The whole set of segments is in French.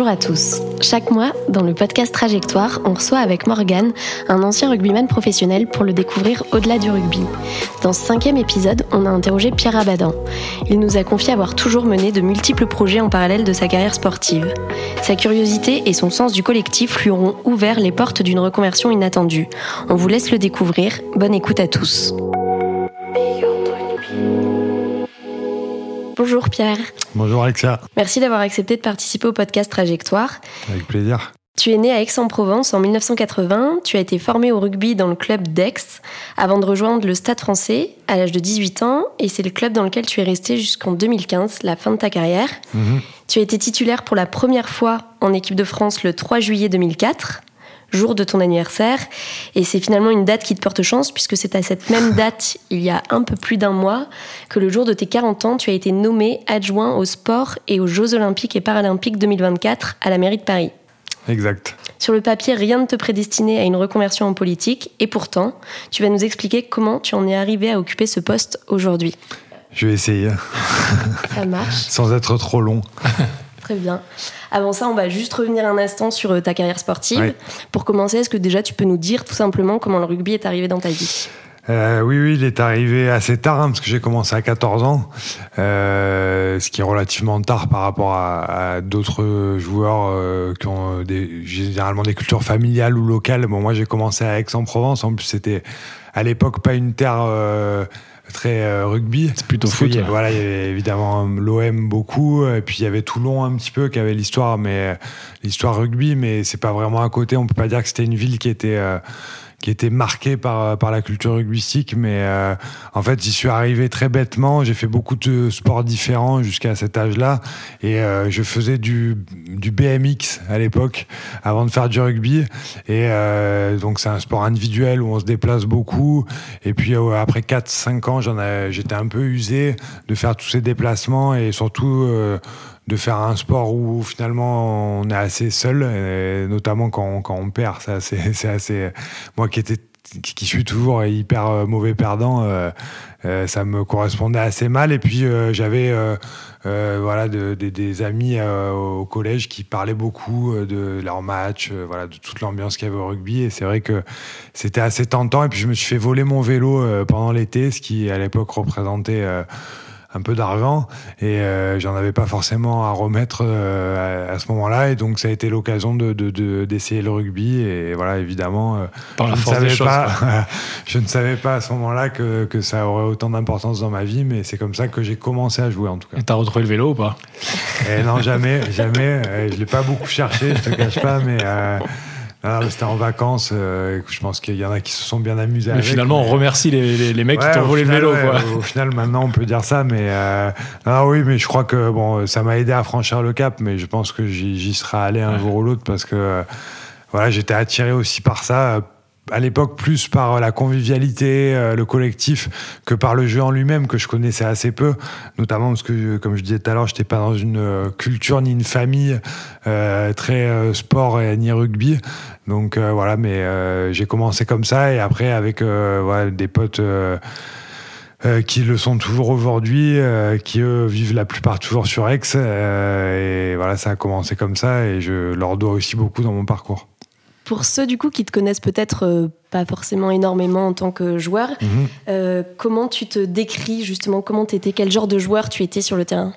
Bonjour à tous. Chaque mois, dans le podcast Trajectoire, on reçoit avec Morgan un ancien rugbyman professionnel pour le découvrir au-delà du rugby. Dans ce cinquième épisode, on a interrogé Pierre Abadan. Il nous a confié avoir toujours mené de multiples projets en parallèle de sa carrière sportive. Sa curiosité et son sens du collectif lui auront ouvert les portes d'une reconversion inattendue. On vous laisse le découvrir. Bonne écoute à tous. Bonjour Pierre. Bonjour Alexia. Merci d'avoir accepté de participer au podcast Trajectoire. Avec plaisir. Tu es né à Aix-en-Provence en 1980, tu as été formé au rugby dans le club d'Aix avant de rejoindre le Stade français à l'âge de 18 ans et c'est le club dans lequel tu es resté jusqu'en 2015, la fin de ta carrière. Mhm. Tu as été titulaire pour la première fois en équipe de France le 3 juillet 2004 jour de ton anniversaire. Et c'est finalement une date qui te porte chance, puisque c'est à cette même date, il y a un peu plus d'un mois, que le jour de tes 40 ans, tu as été nommé adjoint au sport et aux Jeux olympiques et paralympiques 2024 à la mairie de Paris. Exact. Sur le papier, rien ne te prédestinait à une reconversion en politique, et pourtant, tu vas nous expliquer comment tu en es arrivé à occuper ce poste aujourd'hui. Je vais essayer. Ça marche. Sans être trop long. Très bien. Avant ça, on va juste revenir un instant sur euh, ta carrière sportive. Ouais. Pour commencer, est-ce que déjà tu peux nous dire tout simplement comment le rugby est arrivé dans ta vie? Euh, oui, oui, il est arrivé assez tard, hein, parce que j'ai commencé à 14 ans, euh, ce qui est relativement tard par rapport à, à d'autres joueurs euh, qui ont des, généralement des cultures familiales ou locales. Bon, moi, j'ai commencé à Aix-en-Provence. En plus, c'était à l'époque pas une terre très rugby. C'est plutôt foot. ouais. Voilà, il y avait évidemment l'OM beaucoup, et puis il y avait Toulon un petit peu qui avait l'histoire, mais l'histoire rugby, mais c'est pas vraiment à côté. On peut pas dire que c'était une ville qui était qui était marquée par par la culture rugbystique, mais euh, en fait, j'y suis arrivé très bêtement. J'ai fait beaucoup de sports différents jusqu'à cet âge-là, et euh, je faisais du du BMX à l'époque avant de faire du rugby, et euh, donc c'est un sport individuel où on se déplace beaucoup. Et puis euh, après 4-5 ans, j'étais un peu usé de faire tous ces déplacements et surtout euh, de faire un sport où finalement on est assez seul, notamment quand quand on perd. C'est assez. Moi qui étais qui suis toujours hyper euh, mauvais perdant, euh, euh, ça me correspondait assez mal. Et puis j'avais voilà de- de- des amis au collège qui parlaient beaucoup de leurs matchs, euh, voilà de toute l'ambiance qu'il y avait au rugby. Et c'est vrai que c'était assez tentant. Et puis je me suis fait voler mon vélo pendant l'été, ce qui à l'époque représentait un peu d'argent et euh, j'en avais pas forcément à remettre euh, à, à ce moment-là et donc ça a été l'occasion de, de- de- d'essayer le rugby et voilà évidemment euh, la je, ne force des savais choses. pas, je ne savais pas à ce moment-là que, que ça aurait autant d'importance dans ma vie mais c'est comme ça que j'ai commencé à jouer en tout cas. Et t'as retrouvé le vélo ou pas? Et non jamais jamais. Je l'ai pas beaucoup cherché je te cache pas mais euh, mais c'était en vacances euh, je pense qu'il y en a qui se sont bien amusés Mais avec, finalement, on remercie les, les- les mecs Ouais, qui t'ont volé final, le vélo. ouais, quoi. Au final, maintenant, on peut dire ça, mais euh, ah oui, mais je crois que bon, ça m'a aidé à franchir le cap, mais je pense que j'y serai allé un Ouais. jour ou l'autre parce que euh, voilà, j'étais attiré aussi par ça. Euh, À l'époque, plus par la convivialité, euh, le collectif, que par le jeu en lui-même, que je connaissais assez peu, notamment parce que, comme je disais tout à l'heure, j'étais pas dans une euh, culture ni une famille euh, très euh, sport et ni rugby. Donc euh, voilà, mais euh, j'ai commencé comme ça et après avec euh, des potes euh, euh, qui le sont toujours aujourd'hui, euh, qui eux vivent la plupart toujours sur Aix. euh, et voilà, ça a commencé comme ça et je leur dois aussi beaucoup dans mon parcours. Pour ceux du coup qui te connaissent peut-être euh, pas forcément énormément en tant que joueur, euh, comment tu te décris justement Comment t'étais Quel genre de joueur tu étais sur le terrain?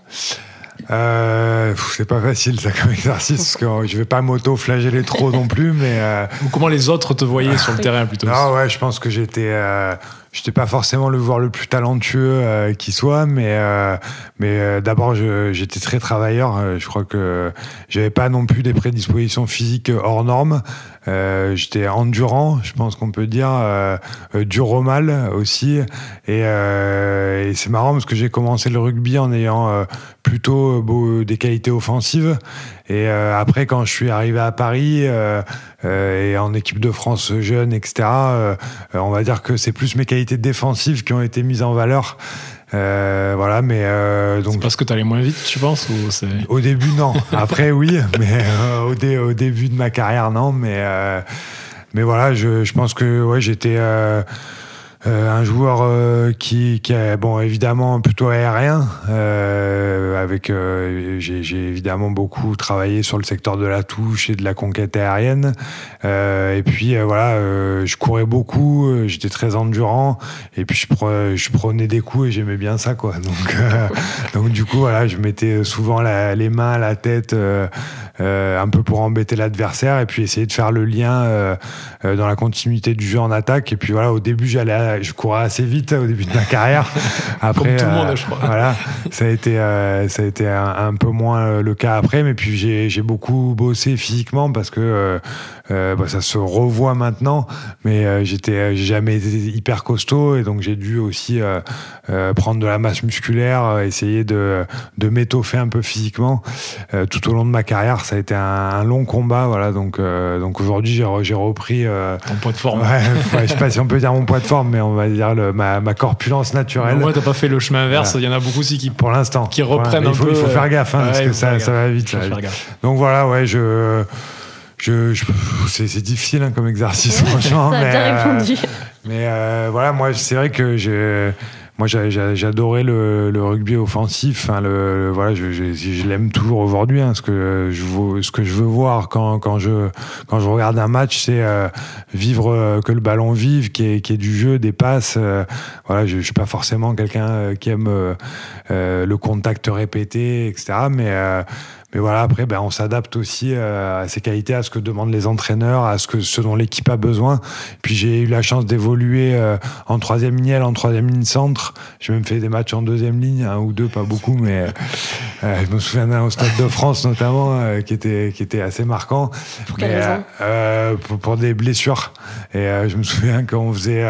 Euh, c'est pas facile ça comme exercice parce que je vais pas m'auto-flageller trop non plus, mais euh, Ou comment les autres te voyaient sur le terrain plutôt Non, ouais, je pense que j'étais, euh, j'étais pas forcément le joueur le plus talentueux euh, qui soit, mais euh, mais euh, d'abord j'étais très travailleur. Euh, je crois que j'avais pas non plus des prédispositions physiques hors normes. Euh, j'étais endurant, je pense qu'on peut dire, euh, euh, dur au mal aussi. Et, euh, et c'est marrant parce que j'ai commencé le rugby en ayant plutôt des qualités offensives. Et après, quand je suis arrivé à Paris et en équipe de France jeune, etc., on va dire que c'est plus mes qualités défensives qui ont été mises en valeur. Euh, voilà, mais euh, donc parce que t'allais moins vite, tu penses ou au début, non. Après, oui, mais euh, au, dé- au début de ma carrière, non. Mais, euh, mais voilà, je, je pense que ouais, j'étais euh, euh, un joueur euh, qui, qui est, bon, évidemment, plutôt aérien, euh, avec avec j'ai évidemment beaucoup travaillé sur le secteur de la touche et de la conquête aérienne. et puis voilà, je courais beaucoup, j'étais très endurant. Et puis je, je prenais des coups et j'aimais bien ça, quoi. Donc, donc du coup, voilà, je mettais souvent les mains la tête, un peu pour embêter l'adversaire, et puis essayer de faire le lien dans la continuité du jeu en attaque. Et puis voilà, au début, j'allais, je courais assez vite au début de ma carrière. Après, Comme tout le monde, je crois. Voilà, ça a été, ça a été un, peu moins le cas après, mais puis j'ai beaucoup bossé physiquement parce que bah, ça se revoit maintenant, mais j'étais, j'ai jamais été hyper costaud et donc j'ai dû aussi prendre de la masse musculaire, essayer de, de m'étoffer un peu physiquement tout au long de ma carrière. Ça a été un, long combat, voilà. Donc, donc aujourd'hui, j'ai repris. Ton poids de forme. Ouais, je sais pas si on peut dire mon poids de forme, mais on va dire le, ma, ma, corpulence naturelle. Moi, t'as pas fait le chemin inverse. Il y en a beaucoup aussi qui, pour l'instant, qui reprennent un peu. Il faut faire gaffe, hein, parce que ça, ça, va vite. Donc voilà, ouais, je. Je, c'est difficile hein, comme exercice, franchement. Ça mais, répondu. mais euh, voilà, moi, c'est vrai que j'ai moi j'adorais le, rugby offensif le, voilà je, l'aime toujours aujourd'hui hein, ce que je ce que je veux voir quand, je regarde un match c'est euh, vivre euh, que le ballon vive qui est, qui du jeu des passes euh, voilà je, je suis pas forcément quelqu'un qui aime le contact répété etc mais mais voilà, après, ben, on s'adapte aussi euh, à ces qualités, à ce que demandent les entraîneurs, à ce, que, ce dont l'équipe a besoin. Puis j'ai eu la chance d'évoluer euh, en troisième ligne, en troisième ligne centre. J'ai même fait des matchs en deuxième ligne, un ou deux, pas beaucoup, mais euh, je me souviens d'un au Stade de France notamment, qui, était, qui était assez marquant. Pour quelle raison pour, pour, des blessures. Et je me souviens qu'on faisait,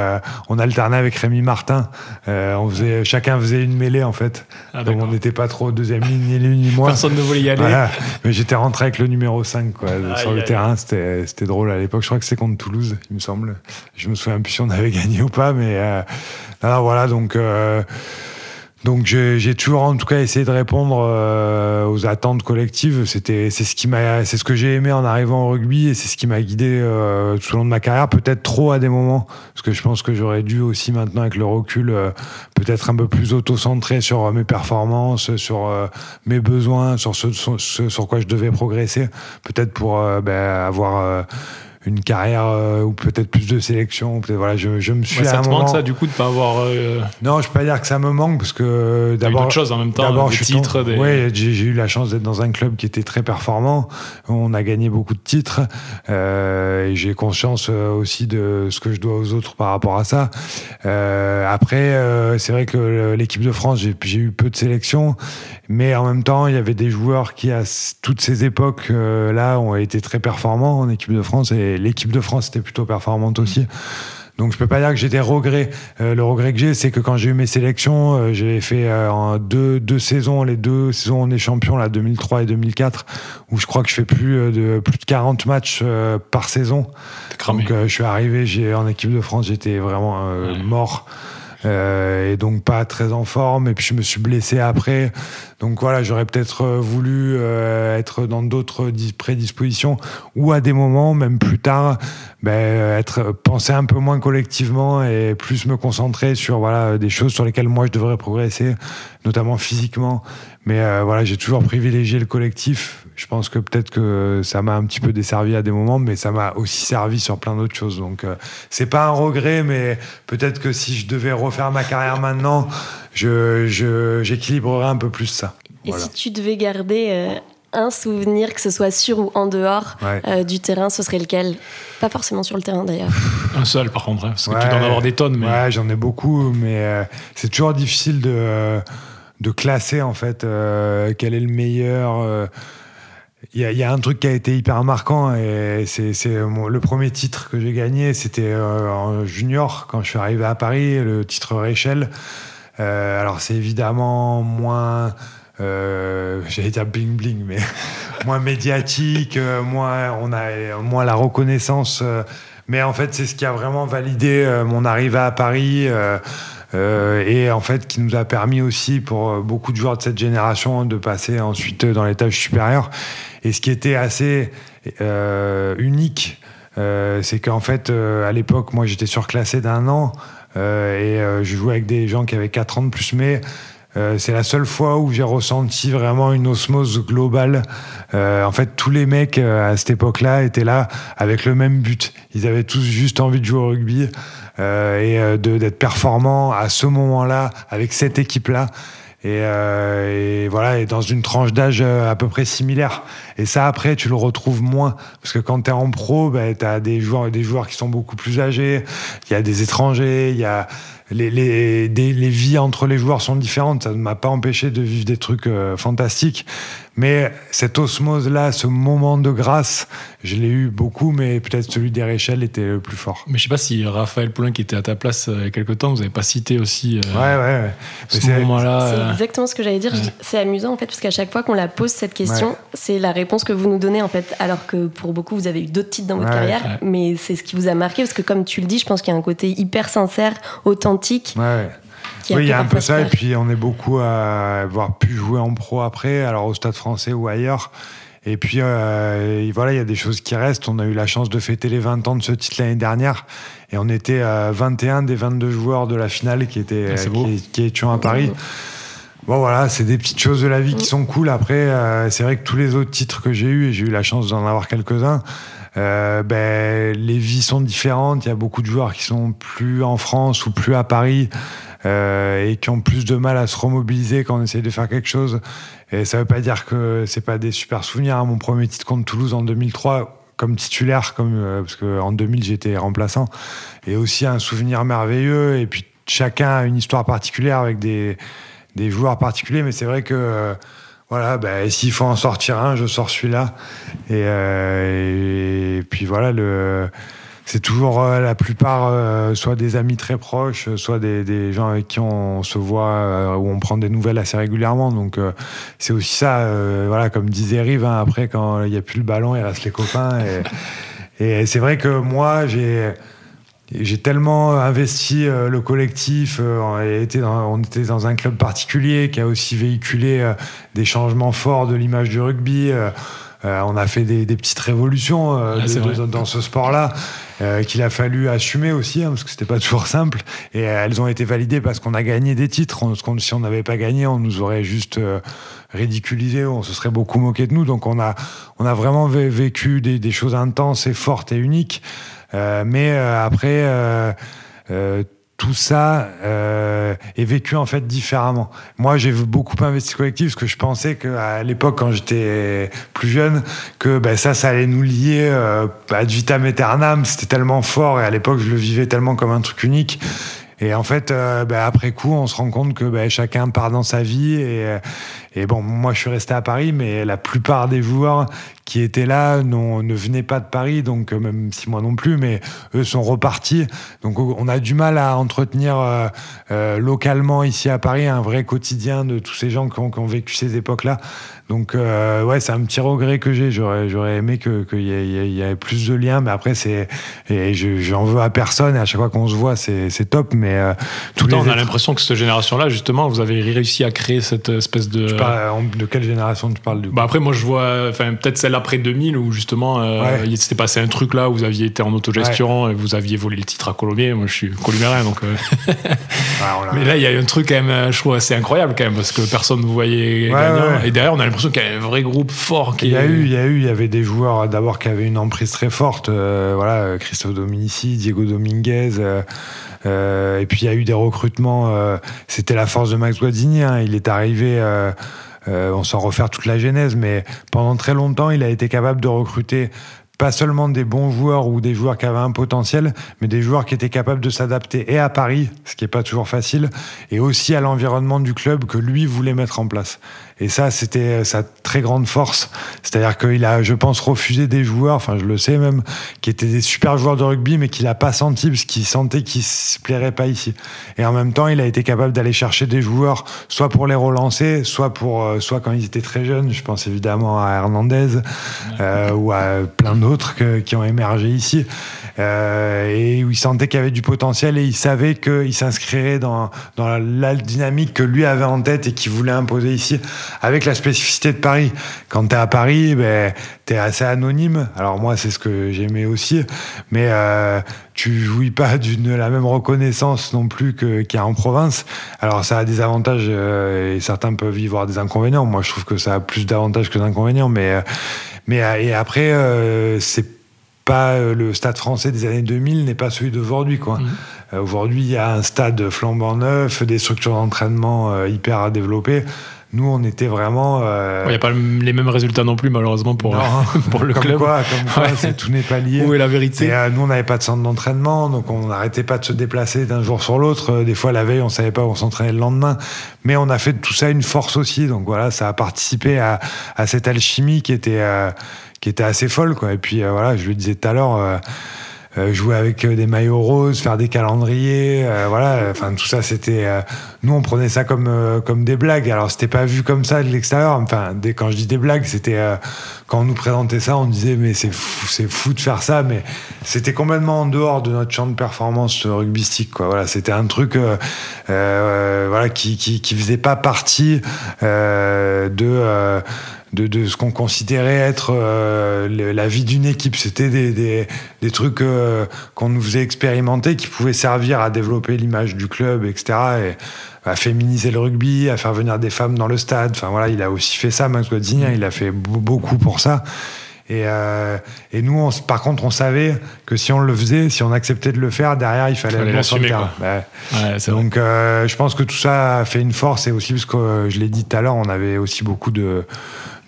on alternait avec Rémi Martin. on faisait, chacun faisait une mêlée en fait. Ah, Donc on n'était pas trop deuxième ligne, ni lui ni moi. Personne ne voulait y aller. Mais j'étais rentré avec le numéro 5 quoi, sur le terrain. C'était drôle à l'époque. Je crois que c'est contre Toulouse, il me semble. Je me souviens plus si on avait gagné ou pas. Mais euh, voilà, donc. Euh, donc j'ai toujours en tout cas essayé de répondre euh, aux attentes collectives. C'était c'est ce qui m'a c'est ce que j'ai aimé en arrivant au rugby et c'est ce qui m'a guidé euh, tout au long de ma carrière. Peut-être trop à des moments parce que je pense que j'aurais dû aussi maintenant avec le recul euh, peut-être un peu plus auto-centré sur mes performances, sur mes besoins, sur ce, sur quoi je devais progresser. Peut-être pour ben, avoir une carrière euh, ou peut-être plus de sélection. Peut-être voilà, je, je me suis. ça te manque ça du coup de pas avoir. Euh, non, je peux pas dire que ça me manque parce que d'abord. choses en même temps. D'abord, des titres. Des... Oui, j'ai eu la chance d'être dans un club qui était très performant. On a gagné beaucoup de titres euh, et j'ai conscience aussi de ce que je dois aux autres par rapport à ça. Après, c'est vrai que l'équipe de France, j'ai eu peu de sélections, mais en même temps, il y avait des joueurs qui à toutes ces époques là ont été très performants en équipe de France et l'équipe de France était plutôt performante aussi. Donc je peux pas dire que j'ai des regrets. Euh, le regret que j'ai, c'est que quand j'ai eu mes sélections, euh, j'ai fait euh, deux, deux saisons, les deux saisons on est champion, là, 2003 et 2004, où je crois que je fais plus de plus de 40 matchs par saison. Donc je suis arrivé, j'ai en équipe de France, j'étais vraiment mort. Euh, et donc pas très en forme. Et puis je me suis blessé après. Donc voilà, j'aurais peut-être euh, voulu euh, être dans d'autres prédispositions ou à des moments, même plus tard, ben, être penser un peu moins collectivement et plus me concentrer sur voilà des choses sur lesquelles moi je devrais progresser, notamment physiquement. Mais voilà, j'ai toujours privilégié le collectif je pense que peut-être que ça m'a un petit peu desservi à des moments, mais ça m'a aussi servi sur plein d'autres choses. Donc, euh, c'est pas un regret, mais peut-être que si je devais refaire ma carrière maintenant, je, j'équilibrerais un peu plus ça. Et si tu devais garder euh, un souvenir, que ce soit sur ou en dehors euh, du terrain, ce serait lequel? Pas forcément sur le terrain d'ailleurs. Un seul par contre, hein, parce que tu dois en avoir des tonnes. Mais... Ouais, j'en ai beaucoup, mais c'est toujours difficile de, de classer en fait quel est le meilleur il y, a un truc qui a été hyper marquant c'est le premier titre que j'ai gagné, c'était euh, en junior quand je suis arrivé à Paris, le titre Réchelle. Euh, alors c'est évidemment moins, euh, j'allais dire bling bling, mais moins médiatique, euh, moins on a moins la reconnaissance. mais en fait c'est ce qui a vraiment validé mon arrivée à Paris. Et en fait qui nous a permis aussi pour beaucoup de joueurs de cette génération de passer ensuite dans les tâches supérieures. Et ce qui était assez euh, unique, euh, c'est qu'en fait, euh, à l'époque, moi, j'étais surclassé d'un an et je jouais avec des gens qui avaient 4 ans de plus, mais Euh, c'est la seule fois où j'ai ressenti vraiment une osmose globale. Euh, en fait, tous les mecs euh, à cette époque-là étaient là avec le même but. Ils avaient tous juste envie de jouer au rugby et d'être performants à ce moment-là avec cette équipe-là. Et, voilà, et dans une tranche d'âge à peu près similaire. Et ça, après, tu le retrouves moins. Parce que quand tu es en pro, ben, tu as des joueurs, des joueurs qui sont beaucoup plus âgés. Il y a des étrangers, il y a les, les, les, vies entre les joueurs sont différentes. Ça ne m'a pas empêché de vivre des trucs euh, fantastiques. Mais cette osmose-là, ce moment de grâce, je l'ai eu beaucoup, mais peut-être celui d'Eréchel était le plus fort. Mais je sais pas si Raphaël Poulain, qui était à ta place euh, il y a quelques temps, vous n'avez pas cité aussi euh, ouais, ouais, ce moment-là. C'est exactement ce que j'allais dire. C'est amusant, en fait, parce qu'à chaque fois qu'on la pose cette question, c'est la réponse que vous nous donnez, en fait. Alors que pour beaucoup, vous avez eu d'autres titres dans votre carrière, mais c'est ce qui vous a marqué, parce que comme tu le dis, je pense qu'il y a un côté hyper sincère, authentique. Oui, il y a un peu ça, et puis on est beaucoup à avoir pu jouer en pro après, alors au Stade français ou ailleurs. Et puis euh, voilà, il y a des choses qui restent. On a eu la chance de fêter les 20 ans de ce titre l'année dernière, et on était à 21 des 22 joueurs de la finale qui étaient ah, qui, qui, étions à Paris. Bon voilà, c'est des petites choses de la vie qui sont cool. Après, euh, c'est vrai que tous les autres titres que j'ai eus, et j'ai eu la chance d'en avoir quelques-uns, euh, ben, les vies sont différentes. Il y a beaucoup de joueurs qui sont plus en France ou plus à Paris. Euh, et qui ont plus de mal à se remobiliser quand on essaye de faire quelque chose. Et ça veut pas dire que c'est pas des super souvenirs. Hein. Mon premier titre contre Toulouse en 2003, comme titulaire, comme euh, parce qu'en 2000 j'étais remplaçant, et aussi un souvenir merveilleux. Et puis chacun a une histoire particulière avec des, des joueurs particuliers, mais c'est vrai que euh, voilà, bah, s'il faut en sortir un, je sors celui-là. Et, et, puis voilà le c'est toujours euh, la plupart euh, soit des amis très proches, soit des, gens avec qui on se voit euh, ou on prend des nouvelles assez régulièrement. Donc c'est aussi ça, voilà, comme disait Rive, hein, après quand il n'y a plus le ballon, il reste les copains. Et, c'est vrai que moi, j'ai j'ai tellement investi le collectif, on était dans un club particulier qui a aussi véhiculé des changements forts de l'image du rugby. On a fait des, petites révolutions ah, dans ce sport-là. Euh, qu'il a fallu assumer aussi, hein, parce que c'était pas toujours simple. Et elles ont été validées parce qu'on a gagné des titres. si on n'avait pas gagné, on nous aurait juste euh, ridiculisé, on se serait beaucoup moqué de nous. Donc on a, on a vraiment vécu des, des choses intenses et fortes et uniques. Euh, mais après tout ça euh, est vécu en fait différemment. Moi, j'ai beaucoup investi collectif parce que je pensais qu'à l'époque, quand j'étais plus jeune, que ben, ça, ça allait nous lier euh, ad vitam aeternam. C'était tellement fort et à l'époque, je le vivais tellement comme un truc unique. Et en fait, euh, ben, après coup, on se rend compte que ben, chacun part dans sa vie. Et, et bon, moi, je suis resté à Paris, mais la plupart des joueurs qui étaient là ne venaient pas de Paris, donc euh, même si moi non plus, mais eux sont repartis. Donc on a du mal à entretenir euh, euh, localement ici à Paris un vrai quotidien de tous ces gens qui ont, qui ont vécu ces époques-là. Donc ouais, c'est un petit regret que j'ai. J'aurais, j'aurais aimé qu'il que y, ait plus de liens, mais après c'est et j'en veux à personne. Et à chaque fois qu'on se voit, c'est, c'est Mais tout le temps, on a l'impression que cette génération-là, justement, vous avez réussi à créer cette espèce de. de quelle génération tu parles du coup? bah après, moi je vois, enfin peut-être celle après 2000 où justement euh, il s'était passé un truc là où vous aviez été en autogestion et vous aviez volé le titre à Colombier. Moi je suis colomérien donc. Euh, mais là il y a un truc quand même, euh, je trouve assez incroyable quand même parce que personne ne vous voyait gagnant. Et derrière on a l'impression qu'il y a un vrai groupe fort. Qui il y a eu, il y a eu, il y avait des joueurs d'abord qui avaient une emprise très forte. voilà, Christophe Dominici, Diego Dominguez. et puis il y a eu des recrutements. C'était la force de Max Guadini. Hein. il est arrivé. Euh, on s'en refaire toute la genèse, mais pendant très longtemps, il a été capable de recruter pas seulement des bons joueurs ou des joueurs qui avaient un potentiel, mais des joueurs qui étaient capables de s'adapter et à Paris, ce qui n'est pas toujours facile, et aussi à l'environnement du club que lui voulait mettre en place. Et ça, c'était sa très grande force. C'est-à-dire qu'il a, je pense, refusé des joueurs, enfin je le sais même, qui étaient des super joueurs de rugby, mais qu'il n'a pas senti, parce qu'il sentait qu'ils ne se plairaient pas ici. Et en même temps, il a été capable d'aller chercher des joueurs, soit pour les relancer, soit, pour, euh, soit quand ils étaient très jeunes. Je pense évidemment à Hernandez euh, ou à plein d'autres qui ont émergé ici. Euh, et où il sentait qu'il y avait du potentiel et il savait qu'il s'inscrirait dans, dans la, dynamique que lui avait en tête et qu'il voulait imposer ici, avec la spécificité de Paris. Quand tu es à Paris, ben, tu es assez anonyme. Alors moi, c'est ce que j'aimais aussi, mais euh, tu jouis pas d'une la même reconnaissance non plus qu'il y a en province. Alors ça a des avantages euh, et certains peuvent y voir des inconvénients. Moi, je trouve que ça a plus d'avantages que d'inconvénients, mais euh, mais et après c'est pas euh, le stade français des années 2000 n'est pas celui d'aujourd'hui quoi. Mmh. Euh, aujourd'hui, il y a un stade flambant neuf, des structures d'entraînement euh, hyper développées. Nous, on était vraiment. Il n'y a pas les mêmes résultats non plus, malheureusement, pour, pour le comme club. Quoi, comme quoi, tout n'est pas lié. Où est la vérité? Et, nous, on n'avait pas de centre d'entraînement, donc on n'arrêtait pas de se déplacer d'un jour sur l'autre. Des fois, la veille, on savait pas où on s'entraînait le lendemain. Mais on a fait de tout ça une force aussi. Donc voilà, ça a participé à, à cette alchimie qui était qui était assez folle, quoi. Et puis, euh, voilà, je lui disais tout à l'heure, euh, euh, jouer avec des maillots roses, faire des calendriers, voilà, enfin tout ça c'était, nous on prenait ça comme comme des blagues. Alors c'était pas vu comme ça de l'extérieur. Enfin, dès, quand je dis des blagues, c'était quand on nous présentait ça, on disait mais c'est fou, c'est fou de faire ça, mais c'était complètement en dehors de notre champ de performance rugbystique, quoi. Voilà, c'était un truc, voilà, qui, qui qui faisait pas partie de de, de ce qu'on considérait être euh, la vie d'une équipe. C'était des, des, des, trucs euh, qu'on nous faisait expérimenter qui pouvaient servir à développer l'image du club, etc. Et à féminiser le rugby, à faire venir des femmes dans le stade. Enfin voilà, il a aussi fait ça, Max Godzinha, il a fait beaucoup pour ça. Et, euh, et, nous, on, par contre, on savait que si on le faisait, si on acceptait de le faire, derrière, il fallait, l'assumer. Ouais. Donc, euh, je pense que tout ça a fait une force et aussi parce que je l'ai dit tout à l'heure, on avait aussi beaucoup de,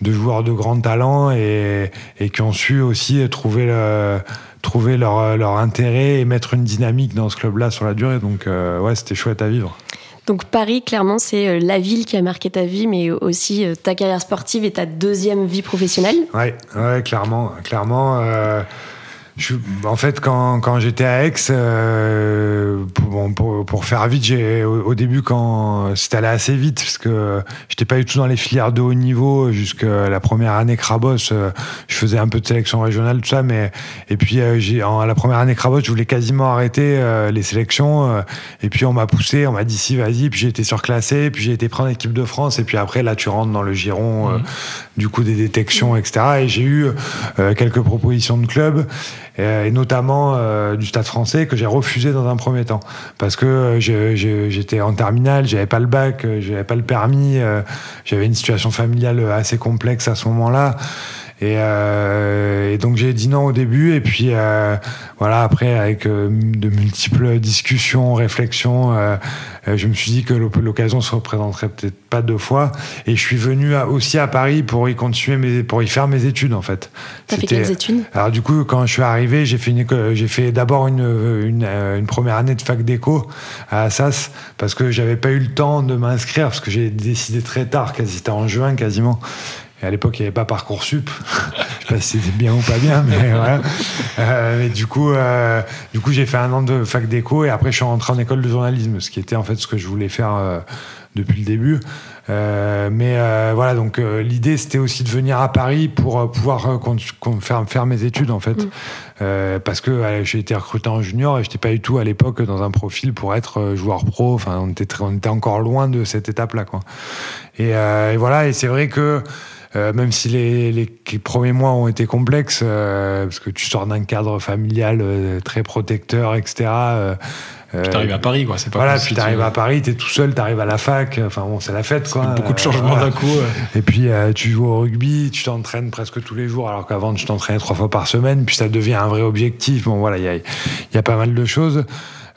de joueurs de grand talent et, et qui ont su aussi trouver, le, trouver leur, leur, intérêt et mettre une dynamique dans ce club-là sur la durée. Donc, euh, ouais, c'était chouette à vivre. Donc Paris, clairement, c'est euh, la ville qui a marqué ta vie, mais aussi euh, ta carrière sportive et ta deuxième vie professionnelle. Ouais, ouais clairement, clairement. Euh, en fait, quand, quand j'étais à Aix, euh, pour, bon, pour, pour, faire vite, j'ai au, début, quand c'était allé assez vite, parce que j'étais pas du tout dans les filières de haut niveau jusqu'à la première année Crabos. Euh, je faisais un peu de sélection régionale, tout ça, mais et puis euh, j'ai en la première année Crabos, je voulais quasiment arrêter euh, les sélections. et puis on m'a poussé, on m'a dit si vas-y. Puis j'ai été surclassé, puis j'ai été prendre l'équipe de France. Et puis après, là, tu rentres dans le giron, mmh. du coup des détections, etc. Et j'ai eu quelques propositions de clubs. Euh, et, notamment euh, du Stade français que j'ai refusé dans un premier temps parce que euh, j'étais en terminale, j'avais pas le bac, j'avais pas le permis, j'avais une situation familiale assez complexe à ce moment-là. Et, euh, et, donc j'ai dit non au début et puis euh, voilà après avec euh, de multiples discussions, réflexions, je me suis dit que l'occasion se représenterait peut-être pas deux fois. Et je suis venu aussi à Paris pour y continuer mes, pour y faire mes études en fait. T'as fait quelles études? Alors du coup quand je suis arrivé j'ai fait une j'ai fait d'abord une, une, une, première année de fac d'éco à Assas parce que j'avais pas eu le temps de m'inscrire parce que j'ai décidé très tard, quasi c'était en juin quasiment à l'époque, il n'y avait pas Parcoursup. Je sais pas si c'était bien ou pas bien, mais voilà. Euh, mais du coup, euh, du coup, j'ai fait un an de fac d'éco et après, je suis rentré en école de journalisme, ce qui était en fait ce que je voulais faire euh, depuis le début. Mais voilà, donc l'idée c'était aussi de venir à Paris pour pouvoir faire, faire mes études en fait, mm. parce que j'ai été recruté en junior et j'étais pas du tout à l'époque dans un profil pour être joueur pro. Enfin, on était, on était encore loin de cette étape-là, quoi. Et, et voilà, et c'est vrai que euh, même si les, les, premiers mois ont été complexes, euh, parce que tu sors d'un cadre familial euh, très protecteur, etc. puis t'arrives à Paris, quoi. C'est pas voilà, puis t'arrives à Paris, t'es tout seul, t'arrives à la fac. Enfin bon, c'est la fête, quoi. Beaucoup de changements d'un coup. Et puis tu joues au rugby, tu t'entraînes presque tous les jours, alors qu'avant tu t'entraînais trois fois par semaine. Puis ça devient un vrai objectif. Bon, voilà, il y a, y a, pas mal de choses.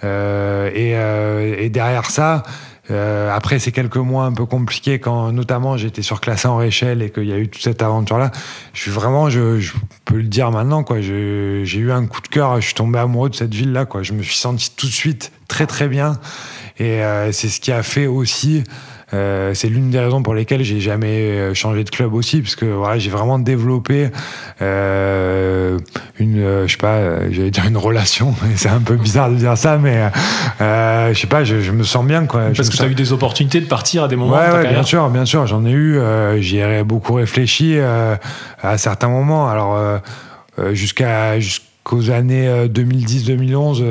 et, et derrière ça, euh, après ces quelques mois un peu compliqués, quand notamment j'étais surclassé en Réchelle et qu'il y a eu toute cette aventure-là, je suis vraiment, je, je, peux le dire maintenant, quoi. J'ai eu un coup de cœur, je suis tombé amoureux de cette ville-là, quoi. Je me suis senti tout de suite très très bien, et euh, c'est ce qui a fait aussi euh, c'est l'une des raisons pour lesquelles j'ai jamais euh, changé de club aussi, parce que voilà, j'ai vraiment développé euh, une, je sais pas, j'allais dire une relation. C'est un peu bizarre de dire ça, mais euh, je sais pas, je, je, me sens bien quoi. Parce que tu as eu des opportunités de partir à des moments. Ouais, de ta ouais bien sûr, bien sûr, j'en ai eu. J'y ai beaucoup réfléchi à certains moments. Alors jusqu'à jusqu'aux années 2010-2011.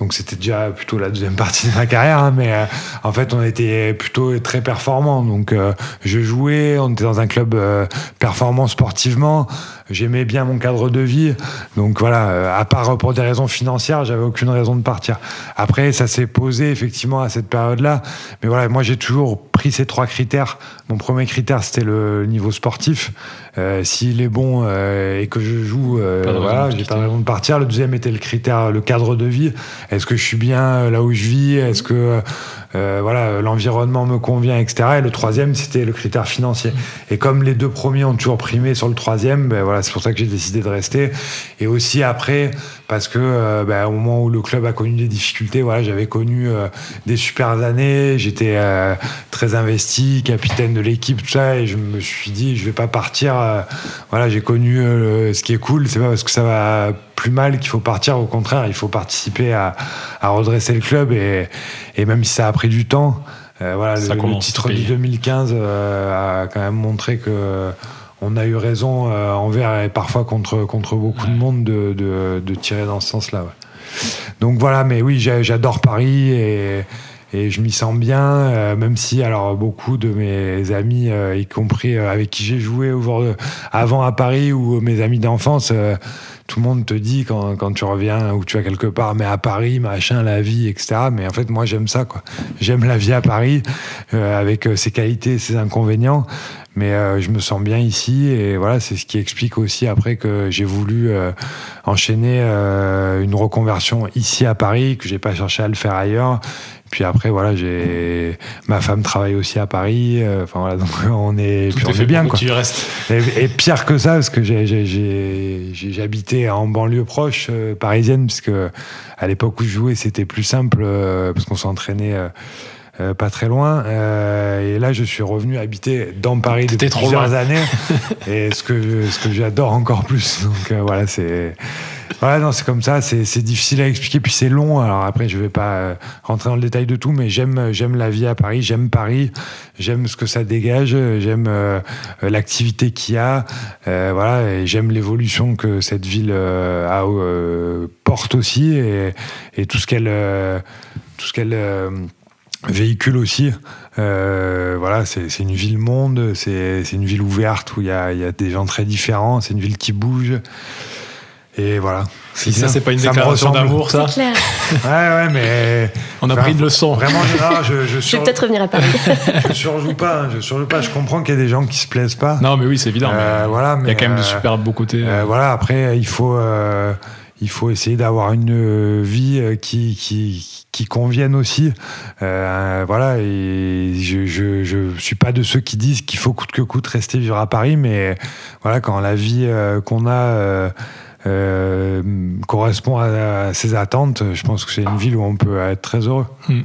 Donc c'était déjà plutôt la deuxième partie de ma carrière, hein, mais en fait on était plutôt très performants. Donc je jouais, on était dans un club performant sportivement j'aimais bien mon cadre de vie. Donc voilà, euh, à part pour des raisons financières, j'avais aucune raison de partir. Après, ça s'est posé effectivement à cette période-là. Mais voilà, moi j'ai toujours pris ces trois critères. Mon premier critère, c'était le niveau sportif. Euh, S'il est bon euh, et que je joue, euh, voilà, j'ai pas raison de partir. Le deuxième était le critère, le cadre de vie. Est-ce que je suis bien là où je vis? Est-ce que euh, voilà, l'environnement me convient, etc. Et le troisième, c'était le critère financier. Et comme les deux premiers ont toujours primé sur le troisième, ben voilà, c'est pour ça que j'ai décidé de rester. Et aussi après, parce que euh, ben, au moment où le club a connu des difficultés, voilà, j'avais connu euh, des super années, j'étais très investi, capitaine de l'équipe, tout ça, et je me suis dit, je vais pas partir. voilà, j'ai connu ce qui est cool, c'est pas parce que ça va plus mal qu'il faut partir. Au contraire, il faut participer à, redresser le club. Et, même si ça a pris du temps, euh, voilà, le, titre de 2015 euh, a quand même montré que on a eu raison euh, envers et parfois contre, contre beaucoup de monde de, tirer dans ce sens-là. Donc voilà, mais oui, j'adore Paris et, je m'y sens bien, même si alors beaucoup de mes amis, y compris avec qui j'ai joué avant à Paris ou mes amis d'enfance, tout le monde te dit quand, quand, tu reviens ou tu vas quelque part, mais à Paris, machin, la vie, etc. Mais en fait, moi, j'aime ça. J'aime la vie à Paris, euh, avec euh, ses qualités et ses inconvénients. Mais euh, je me sens bien ici et voilà, c'est ce qui explique aussi après que j'ai voulu enchaîner une reconversion ici à Paris, que j'ai pas cherché à le faire ailleurs puis après, voilà, j'ai ma femme travaille aussi à Paris. Euh, enfin voilà, donc on est, Tout est bien quoi. Tu restes. Et, pire que ça, parce que j'ai habité en banlieue proche euh, parisienne, puisque à l'époque où je jouais, c'était plus simple euh, parce qu'on s'entraînait. pas très loin. et là, je suis revenu habiter dans Paris depuis plusieurs années. et ce que, ce que j'adore encore plus. Donc voilà, c'est Ouais, non, c'est comme ça, c'est difficile à expliquer, puis c'est long. Alors après, je vais pas euh, rentrer dans le détail de tout, mais j'aime j'aime la vie à Paris, j'aime Paris, j'aime ce que ça dégage, j'aime euh, l'activité qu'il y a, euh, voilà, et j'aime l'évolution que cette ville porte aussi et, et tout ce qu'elle tout ce qu'elle véhicule aussi. voilà, c'est une ville monde, c'est une ville ouverte où il y a, y a des gens très différents, c'est une ville qui bouge. Et voilà. Si ça, c'est pas une déclaration d'amour, ça. C'est clair. ouais, ouais, mais. On a pris une leçon. Vraiment, je, je, je vais peut-être revenir à Paris. je surjoue pas, hein, je surjoue pas. Je comprends qu'il y a des gens qui se plaisent pas. Non, mais oui, c'est évident. Euh, voilà, mais, il y a quand même de euh, super beaux côtés. Euh, voilà, après, il faut, il faut essayer d'avoir une vie qui, qui, qui convienne aussi. voilà, et je, je, je suis pas de ceux qui disent qu'il faut coûte que coûte rester vivre à Paris, mais voilà, quand la vie qu'on a euh, correspond à, ses attentes, je pense que c'est une ville où on peut être très heureux. Hmm.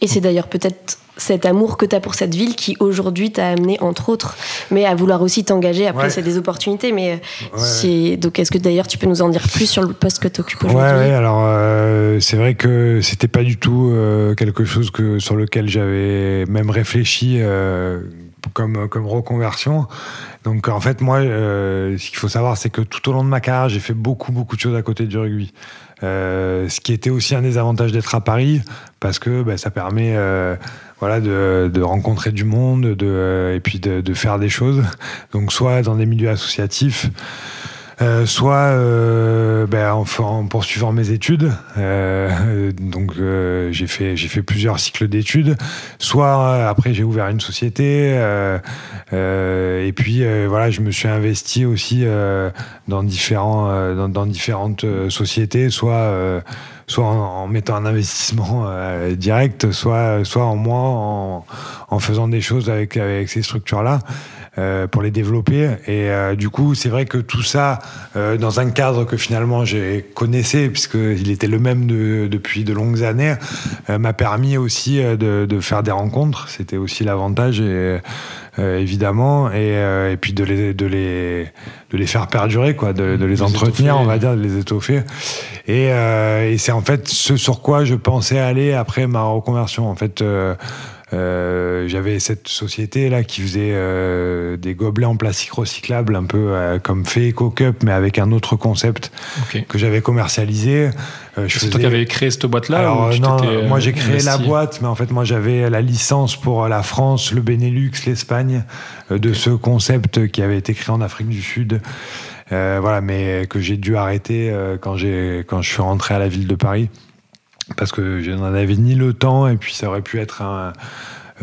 Et c'est d'ailleurs peut-être cet amour que tu as pour cette ville qui aujourd'hui t'a amené entre autres mais à vouloir aussi t'engager. Après c'est des opportunités mais c'est donc est-ce que d'ailleurs tu peux nous en dire plus sur le poste que tu occupes aujourd'hui? ouais, alors euh, c'est vrai que c'était pas du tout euh, quelque chose que sur lequel j'avais même réfléchi comme comme reconversion donc en fait, moi, euh, ce qu'il faut savoir, c'est que tout au long de ma carrière, j'ai fait beaucoup, beaucoup de choses à côté du rugby. Euh, ce qui était aussi un des avantages d'être à Paris, parce que bah, ça permet euh, voilà, de, de, rencontrer du monde de, et puis de, de, faire des choses. Donc soit dans des milieux associatifs, euh, soit euh, ben, en, poursuivant mes études, euh, donc j'ai fait j'ai fait plusieurs cycles d'études, soit après j'ai ouvert une société et puis voilà je me suis investi aussi dans différents dans, différentes sociétés, soit soit en, mettant un investissement direct, soit soit en moi en, en faisant des choses avec avec ces structures là. Euh, pour les développer. Et euh, du coup, c'est vrai que tout ça, euh, dans un cadre que finalement j'ai connaissé, puisqu'il était le même depuis de longues années, m'a permis aussi de, de, faire des rencontres. C'était aussi l'avantage, évidemment, et, et, puis de les, de, les, de les faire perdurer, quoi, de, de les, entretenir, on va dire, de les étoffer. Et, et c'est en fait ce sur quoi je pensais aller après ma reconversion. En fait, euh, j'avais cette société là qui faisait euh, des gobelets en plastique recyclable, un peu euh, comme fait Eco Cup, mais avec un autre concept que j'avais commercialisé. c'est toi qui avais créé cette boîte-là Alors non, moi j'ai créé la boîte, mais en fait moi j'avais la licence pour la France, le Benelux, l'Espagne de ce concept qui avait été créé en Afrique du Sud. voilà, mais que j'ai dû arrêter quand j'ai quand je suis rentré à la ville de Paris parce que je n'en avais ni le temps et puis ça aurait pu être un,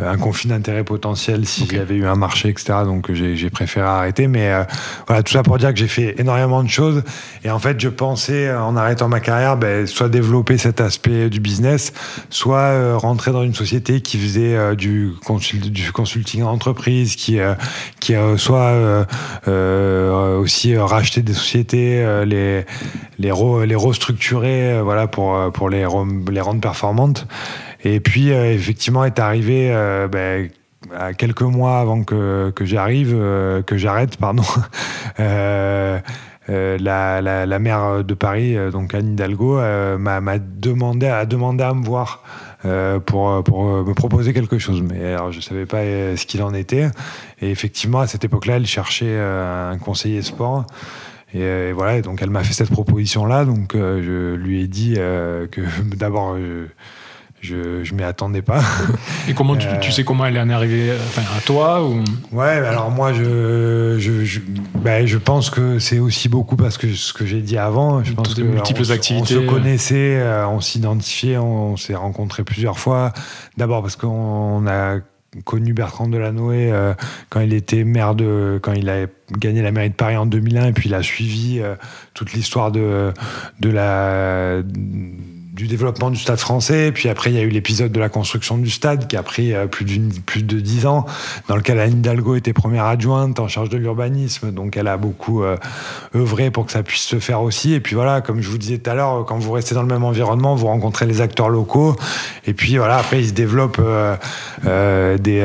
un conflit d'intérêt potentiel s'il y avait eu un marché, etc. Donc j'ai préféré arrêter. Mais euh, voilà, tout ça pour dire que j'ai fait énormément de choses. Et en fait, je pensais, en arrêtant ma carrière, ben, soit développer cet aspect du business, soit euh, rentrer dans une société qui faisait du, du consulting en entreprise, qui, qui soit aussi racheter des sociétés, les, les, les restructurer voilà, pour, pour les, les rendre performantes. Et puis, euh, effectivement, est arrivé euh, ben, à quelques mois avant que, que j'arrive, euh, que j'arrête, pardon. la, la, la, maire de Paris, donc Anne Hidalgo, m'a demandé, a demandé à me voir pour, pour me proposer quelque chose. Mais alors, je ne savais pas ce qu'il en était. Et effectivement, à cette époque-là, elle cherchait un conseiller sport. Et, voilà, donc elle m'a fait cette proposition-là. Donc je lui ai dit que d'abord je, je m'y attendais pas. Et comment tu, tu, sais comment elle en est arrivée enfin, à toi ou... Ouais, alors moi je, je, je, ben, je pense que c'est aussi beaucoup parce que ce que j'ai dit avant. Je pense que multiples on, activités. On se connaissait, euh, on s'identifiait, on, s'est rencontrés plusieurs fois. D'abord parce qu'on a connu Bertrand Delanoë euh, quand il était maire de quand il a gagné la mairie de Paris en 2001 et puis il a suivi euh, toute l'histoire de de la du développement du stade français. Puis après, il y a eu l'épisode de la construction du stade qui a pris euh, plus, plus de dix ans, dans lequel Anne Hidalgo était première adjointe en charge de l'urbanisme. Donc elle a beaucoup euh, œuvré pour que ça puisse se faire aussi. Et puis voilà, comme je vous disais tout à l'heure, quand vous restez dans le même environnement, vous rencontrez les acteurs locaux. Et puis voilà, après, il se développe euh, des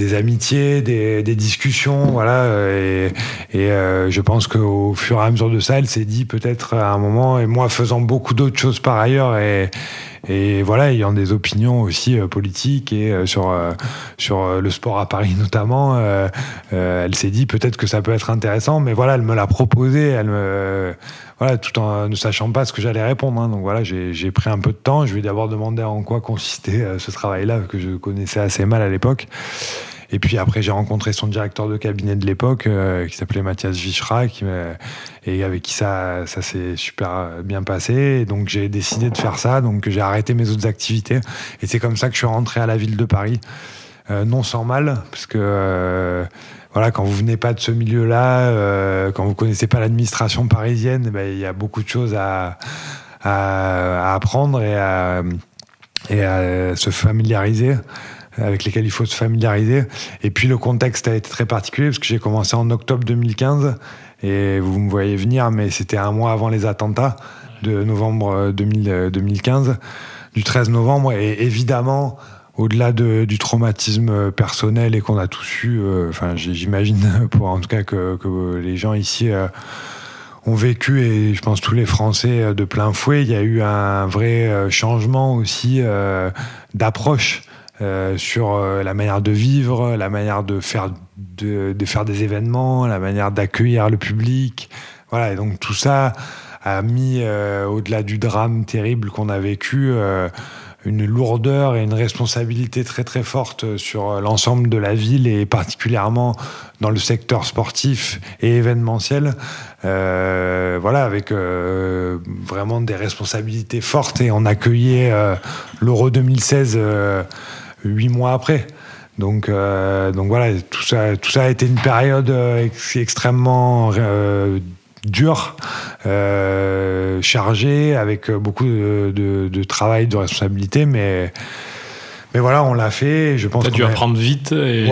des amitiés, des, discussions, voilà. Et, euh, je pense qu'au fur et à mesure de ça, elle s'est dit peut-être à un moment, et moi faisant beaucoup d'autres choses par ailleurs, et, voilà, ayant des opinions aussi euh, politiques et euh, sur, sur le sport à Paris notamment, elle s'est dit peut-être que ça peut être intéressant, mais voilà, elle me l'a proposé, elle me, voilà, tout en ne sachant pas ce que j'allais répondre. Hein. Donc voilà, j'ai pris un peu de temps. Je lui ai d'abord demandé en quoi consistait ce travail-là, que je connaissais assez mal à l'époque. Et puis après, j'ai rencontré son directeur de cabinet de l'époque, euh, qui s'appelait Mathias Vichra, et avec qui ça, s'est super bien passé. Et donc j'ai décidé de faire ça, donc j'ai arrêté mes autres activités. Et c'est comme ça que je suis rentré à la ville de Paris. Euh, non sans mal, parce que euh, voilà, quand vous venez pas de ce milieu-là, quand vous connaissez pas l'administration parisienne, eh ben, il y a beaucoup de choses à, apprendre et à se familiariser avec lesquels il faut se familiariser. Et puis le contexte a été très particulier parce que j'ai commencé en octobre 2015 et vous me voyez venir, mais c'était un mois avant les attentats de novembre 2015, euh, euh, du 13 novembre. Et évidemment, au-delà de, du traumatisme personnel et qu'on a tous eu, euh, enfin j'imagine en tout cas que les gens ici ont vécu et je pense tous les Français de plein fouet, il y a eu un vrai changement aussi d'approche euh, sur euh, la manière de vivre, la manière de faire, de, faire des événements, la manière d'accueillir le public. Voilà, et donc tout ça a mis, euh, au-delà du drame terrible qu'on a vécu, une lourdeur et une responsabilité très très forte sur l'ensemble de la ville et particulièrement dans le secteur sportif et événementiel. voilà, avec vraiment des responsabilités fortes et on accueillait l'Euro 2016 huit mois après. Donc, euh, donc voilà, tout ça, tout ça a été une période euh, extrêmement euh, dure, chargée, avec beaucoup de, travail, de responsabilité, mais. Mais voilà, on l'a fait. Je pense. T'as dû apprendre vite. Ouais,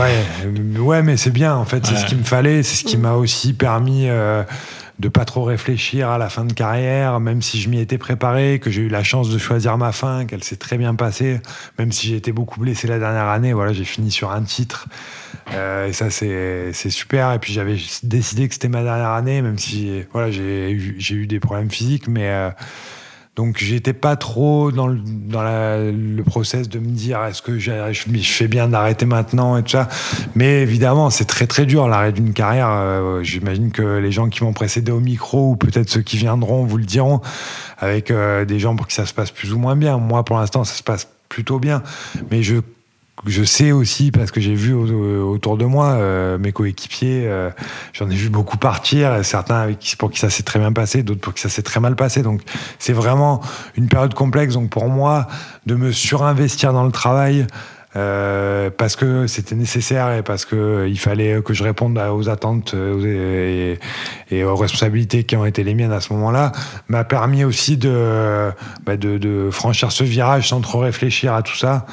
ouais, mais c'est bien. En fait, c'est ce qu'il me fallait. C'est ce qui m'a aussi permis de pas trop réfléchir à la fin de carrière, même si je m'y étais préparé, que j'ai eu la chance de choisir ma fin, qu'elle s'est très bien passée, même si j'ai été beaucoup blessé la dernière année, voilà, j'ai fini sur un titre. Euh, et ça, c'est super. Et puis j'avais décidé que c'était ma dernière année, même si voilà, j'ai eu, des problèmes physiques, mais. Euh, Donc j'étais pas trop dans le, dans process de me dire est-ce que je, fais bien d'arrêter maintenant et tout ça. Mais évidemment, c'est très très dur l'arrêt d'une carrière. Euh, j'imagine que les gens qui m'ont précédé au micro ou peut-être ceux qui viendront vous le diront avec euh, des gens pour qui ça se passe plus ou moins bien. Moi, pour l'instant, ça se passe plutôt bien. Mais je je sais aussi, parce que j'ai vu autour de moi euh, mes coéquipiers, euh, j'en ai vu beaucoup partir, certains pour qui ça s'est très bien passé, d'autres pour qui ça s'est très mal passé. Donc c'est vraiment une période complexe. Donc pour moi, de me surinvestir dans le travail, euh, parce que c'était nécessaire et parce que il fallait que je réponde aux attentes et, aux responsabilités qui ont été les miennes à ce moment-là, m'a permis aussi de, bah franchir ce virage sans trop réfléchir à tout ça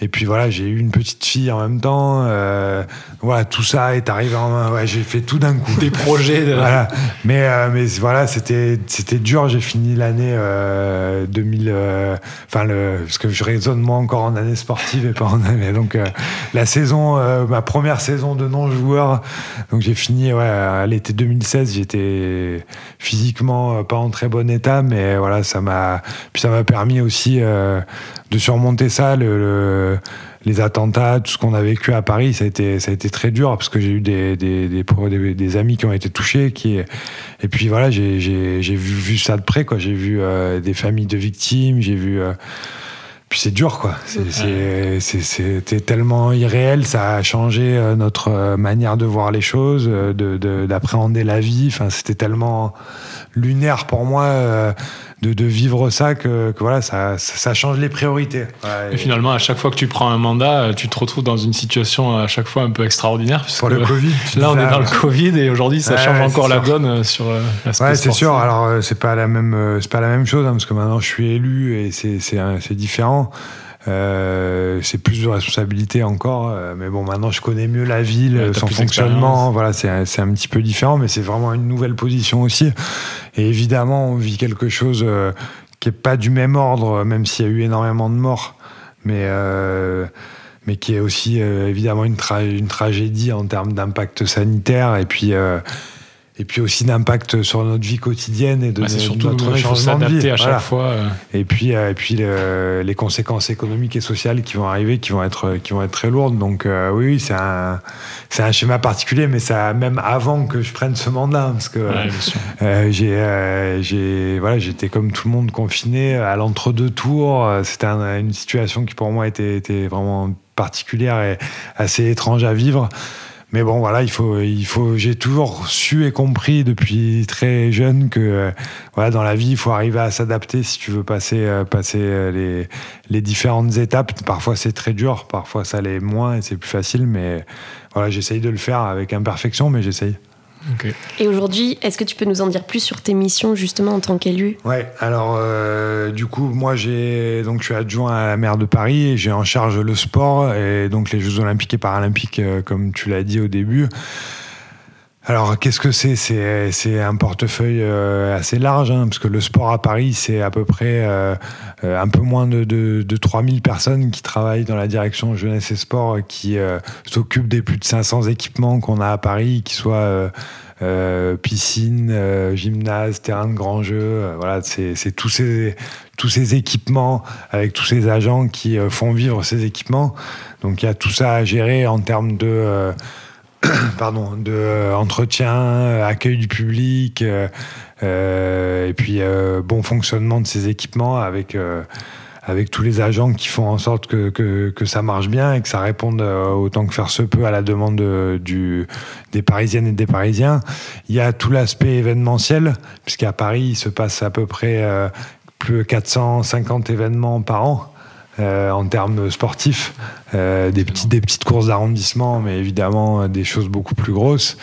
et puis voilà, j'ai eu une petite fille en même temps. Euh, voilà, tout ça est arrivé en main. Ouais, j'ai fait tout d'un coup. Des projets. De... Voilà. Mais, euh, mais voilà, c'était, c'était dur. J'ai fini l'année euh, 2000. Euh, enfin, le, parce que je raisonne moi encore en année sportive et pas en année. Donc, la saison, ma première saison de non-joueur. Donc, j'ai fini ouais, à l'été 2016. J'étais physiquement pas en très bon état, mais voilà, ça m'a. Puis ça m'a permis aussi de surmonter ça, le, les attentats, tout ce qu'on a vécu à Paris, ça a été, ça a été très dur parce que j'ai eu des, des, des, des, amis qui ont été touchés. Qui, et puis voilà, j'ai vu, vu ça de près. J'ai vu euh, des familles de victimes, j'ai vu. Euh, puis c'est dur, quoi. C'était tellement irréel, ça a changé euh, notre manière de voir les choses, d'appréhender de, la vie. Enfin, c'était tellement lunaire pour moi de, vivre ça que, voilà, ça, ça, change les priorités. et, finalement, à chaque fois que tu prends un mandat, tu te retrouves dans une situation à chaque fois un peu extraordinaire. Pour le Covid. Là, on est dans le Covid et aujourd'hui, ça change encore la donne euh, sur euh, l'aspect Ouais, c'est sûr. Alors, euh, c'est pas la même, c'est pas la même chose hein, parce que maintenant, je suis élu et c'est différent. Euh, c'est plus de responsabilité encore, euh, mais bon, maintenant je connais mieux la ville, son fonctionnement. Voilà, c'est un petit peu différent, mais c'est vraiment une nouvelle position aussi. Et évidemment, on vit quelque chose euh, qui est pas du même ordre, même s'il y a eu énormément de morts, mais mais qui est aussi évidemment une, une tragédie en termes d'impact sanitaire et puis et puis aussi d'impact sur notre vie quotidienne et de bah, surtout notre changement de vie à chaque fois. Euh. Et puis, euh, et puis les conséquences économiques et sociales qui vont arriver, qui vont être, qui vont être très lourdes. Donc euh, oui, c'est un, c'est un schéma particulier, mais ça même avant que je prenne ce mandat, parce que j'ai, j'ai, voilà, j'étais comme tout le monde confiné à l'entre-deux tours. C'était une situation qui pour moi était, était vraiment particulière et assez étrange à vivre. Mais bon, voilà, il faut, il faut. J'ai toujours su et compris depuis très jeune que, euh, voilà, dans la vie, il faut arriver à s'adapter si tu veux passer, euh, passer euh, les, les différentes étapes. Parfois, c'est très dur, parfois, ça l'est moins et c'est plus facile. Mais voilà, j'essaye de le faire avec imperfection, mais j'essaye. Et aujourd'hui, est-ce que tu peux nous en dire plus sur tes missions justement en tant qu'élu? Ouais, alors euh, du coup, moi j'ai donc je suis adjoint à la maire de Paris et j'ai en charge le sport et donc les Jeux Olympiques et Paralympiques, euh, comme tu l'as dit au début. Alors, qu'est-ce que c'est? C'est un portefeuille euh, assez large, hein, parce que le sport à Paris, c'est à peu près un peu moins de, de, de, 3000 personnes qui travaillent dans la direction jeunesse et sport, qui s'occupent des plus de 500 équipements qu'on a à Paris, qui soient euh, piscine, euh, gymnase, terrain de grand jeu. Euh, voilà, c'est tous ces, tous ces équipements avec tous ces agents qui font vivre ces équipements. Donc il y a tout ça à gérer en termes de pardon, de entretien, accueil du public, et puis bon fonctionnement de ces équipements avec avec tous les agents qui font en sorte que, que, ça marche bien et que ça réponde euh, autant que faire se peut à la demande du, des Parisiennes et des Parisiens. Il y a tout l'aspect événementiel, puisqu'à Paris, il se passe à peu près euh, plus de 450 événements par an. Euh, en termes sportifs, des, petites, des petites courses d'arrondissement, mais évidemment des choses beaucoup plus grosses.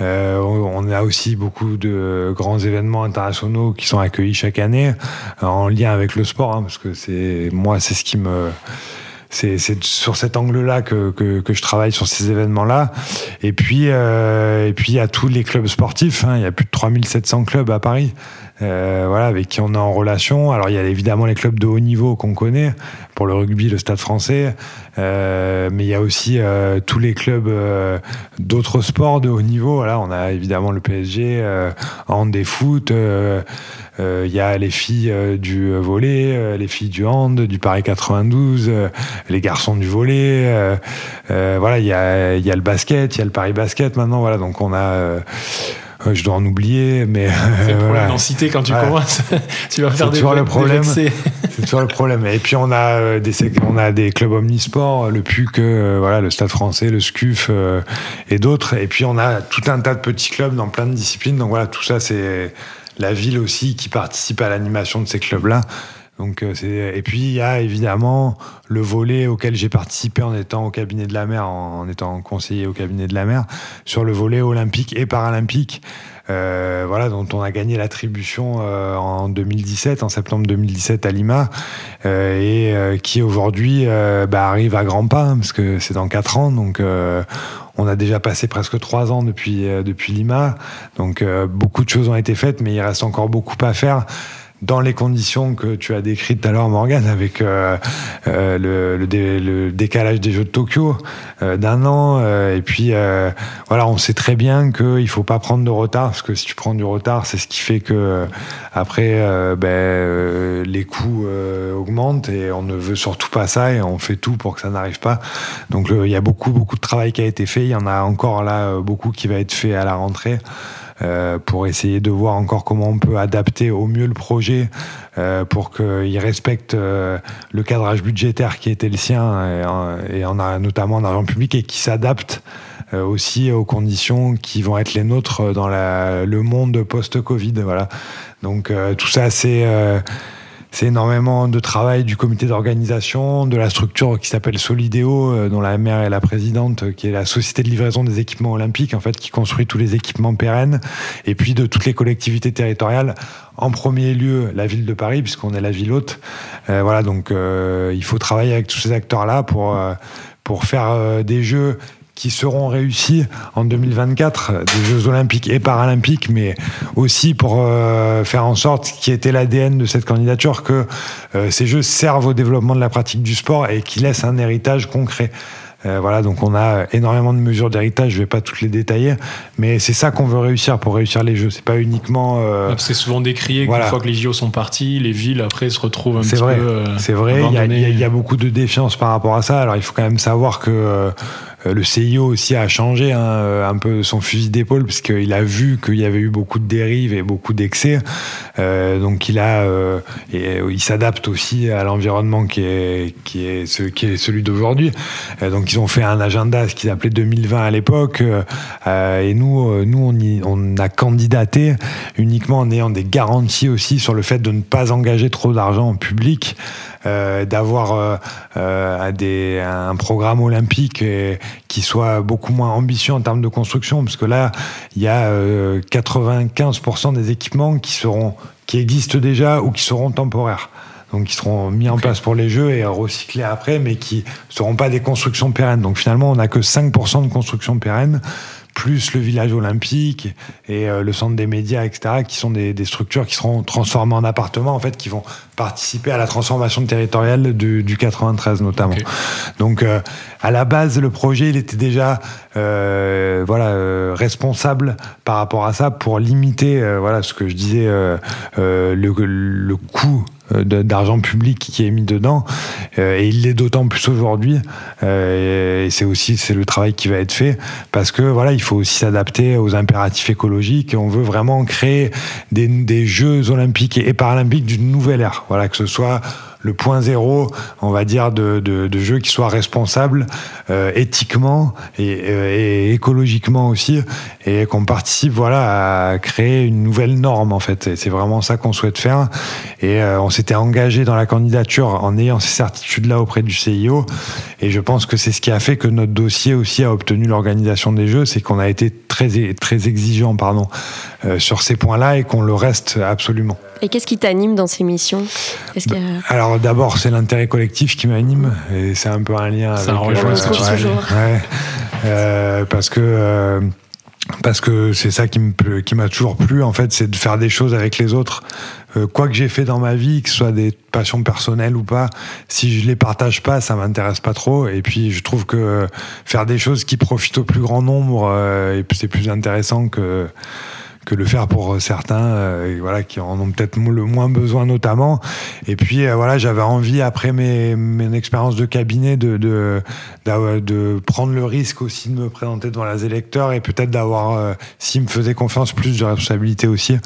Euh, on a aussi beaucoup de grands événements internationaux qui sont accueillis chaque année en lien avec le sport, hein, parce que c'est moi, c'est ce qui me c'est sur cet angle-là que, que, je travaille sur ces événements-là. Et puis, euh, et puis il y a tous les clubs sportifs. Hein. Il y a plus de 3700 clubs à Paris. Euh, voilà, avec qui on est en relation. Alors il y a évidemment les clubs de haut niveau qu'on connaît, pour le rugby, le Stade français, euh, mais il y a aussi euh, tous les clubs d'autres sports de haut niveau. Voilà, on a évidemment le PSG, hand et foot, il y a les filles du volet, les filles du hand, du Paris 92, les garçons du volet. voilà, il y a, y a le basket, il y a le Paris basket maintenant. Voilà, donc on a je dois en oublier, mais. C'est le problème d'en citer quand tu commences. tu vas faire des toujours le problème. C'est toujours le problème. Et puis on a euh, des on a des clubs omnisports, le PUC, euh, voilà, le Stade Français, le SCUF euh, et d'autres. Et puis on a tout un tas de petits clubs dans plein de disciplines. Donc voilà, tout ça c'est la ville aussi qui participe à l'animation de ces clubs-là. Donc, et puis il y a évidemment le volet auquel j'ai participé en étant au cabinet de la mer, en, étant conseiller au cabinet de la mer, sur le volet olympique et paralympique. Euh, voilà, dont on a gagné l'attribution euh, en 2017, en septembre 2017 à Lima, euh, et qui aujourd'hui bah, arrive à grands pas, parce que c'est dans quatre ans, donc on a déjà passé presque trois ans depuis, depuis Lima, donc beaucoup de choses ont été faites, mais il reste encore beaucoup à faire dans les conditions que tu as décrites tout à l'heure, Morgan, avec euh, euh, le, décalage des Jeux de Tokyo euh, d'un an. et puis, voilà, on sait très bien qu'il ne faut pas prendre de retard, parce que si tu prends du retard, c'est ce qui fait que après, ben, les coûts augmentent et on ne veut surtout pas ça et on fait tout pour que ça n'arrive pas. Donc, il y a beaucoup, beaucoup de travail qui a été fait. Il y en a encore là beaucoup qui va être fait à la rentrée. Euh, pour essayer de voir encore comment on peut adapter au mieux le projet euh, pour qu'il respecte euh, le cadrage budgétaire qui était le sien et, en a notamment en argent public et qui s'adapte aussi aux conditions qui vont être les nôtres dans le monde post-Covid. Voilà. Donc tout ça, c'est c'est énormément de travail du comité d'organisation, de la structure qui s'appelle Solideo, euh, dont la maire est la présidente, qui est la société de livraison des équipements olympiques, en fait, qui construit tous les équipements pérennes, et puis de toutes les collectivités territoriales. En premier lieu, la ville de Paris, puisqu'on est la ville haute. Euh, voilà, donc euh, il faut travailler avec tous ces acteurs-là pour pour faire des jeux qui seront réussis en 2024, des Jeux olympiques et paralympiques, mais aussi pour euh, faire en sorte, qui était l'ADN de cette candidature, que euh, ces Jeux servent au développement de la pratique du sport et qui laissent un héritage concret. Euh, voilà, donc on a énormément de mesures d'héritage, je vais pas toutes les détailler, mais c'est ça qu'on veut réussir pour réussir les jeux. C'est pas uniquement. Euh... C'est souvent décrié qu'une fois que les JO sont partis, les villes après se retrouvent un petit vrai, peu. c'est vrai, il y, y, a beaucoup de défiance par rapport à ça. Alors il faut quand même savoir que le CIO aussi a changé hein, euh, un peu son fusil d'épaule puisqu'il a vu qu'il y avait eu beaucoup de dérives et beaucoup d'excès. Euh, donc il a et il s'adapte aussi à l'environnement qui est qui est ce qui est celui d'aujourd'hui. donc ils ont fait un agenda ce qu'ils appelaient 2020 à l'époque et nous nous on, on a candidaté uniquement en ayant des garanties aussi sur le fait de ne pas engager trop d'argent en public. Euh, d'avoir euh, euh, un programme olympique qui soit beaucoup moins ambitieux en termes de construction, parce que là, il y a 95% des équipements qui seront qui existent déjà ou qui seront temporaires. Donc qui seront mis en place pour les jeux et recyclés après, mais qui ne seront pas des constructions pérennes. Donc finalement, on n'a que 5% de constructions pérennes plus le village olympique et euh, le centre des médias, etc., qui sont des, structures qui seront transformées en appartements, en fait, qui vont participer à la transformation territoriale du, 93 notamment. Donc, euh, à la base, le projet, il était déjà, euh, voilà, responsable par rapport à ça pour limiter, voilà, ce que je disais, le, le coût d'argent public qui est mis dedans. Euh, et il l'est d'autant plus aujourd'hui euh, et c'est aussi c'est le travail qui va être fait parce que voilà il faut aussi s'adapter aux impératifs écologiques. Et on veut vraiment créer des, des Jeux olympiques et paralympiques d'une nouvelle ère. Voilà que ce soit le point zéro, on va dire, de, de, jeux qui soient responsables euh, éthiquement euh, et, écologiquement aussi, et qu'on participe voilà, à créer une nouvelle norme, en fait. C'est vraiment ça qu'on souhaite faire. Et euh, on s'était engagé dans la candidature en ayant ces certitudes-là auprès du CIO. Et je pense que c'est ce qui a fait que notre dossier aussi a obtenu l'organisation des Jeux, c'est qu'on a été très, très exigeant pardon, sur ces points-là et qu'on le reste absolument. Et qu'est-ce qui t'anime dans ces missions bah, Alors d'abord, c'est l'intérêt collectif qui m'anime, et c'est un peu un lien Ça avec... Ça rejoint toujours. Ouais, euh, parce que... Euh, parce que c'est ça qui me qui m'a toujours plu en fait, c'est de faire des choses avec les autres. Euh, quoi que j'ai fait dans ma vie, que ce soit des passions personnelles ou pas, si je les partage pas, ça m'intéresse pas trop. Et puis je trouve que faire des choses qui profitent au plus grand nombre, c'est plus intéressant que que le faire pour certains, voilà, qui en ont peut-être le moins besoin notamment. Et puis voilà, j'avais envie après mes, mes expériences de cabinet de, de, de, prendre le risque aussi de me présenter devant les électeurs et peut-être d'avoir, s'ils me faisaient confiance, plus de responsabilité aussi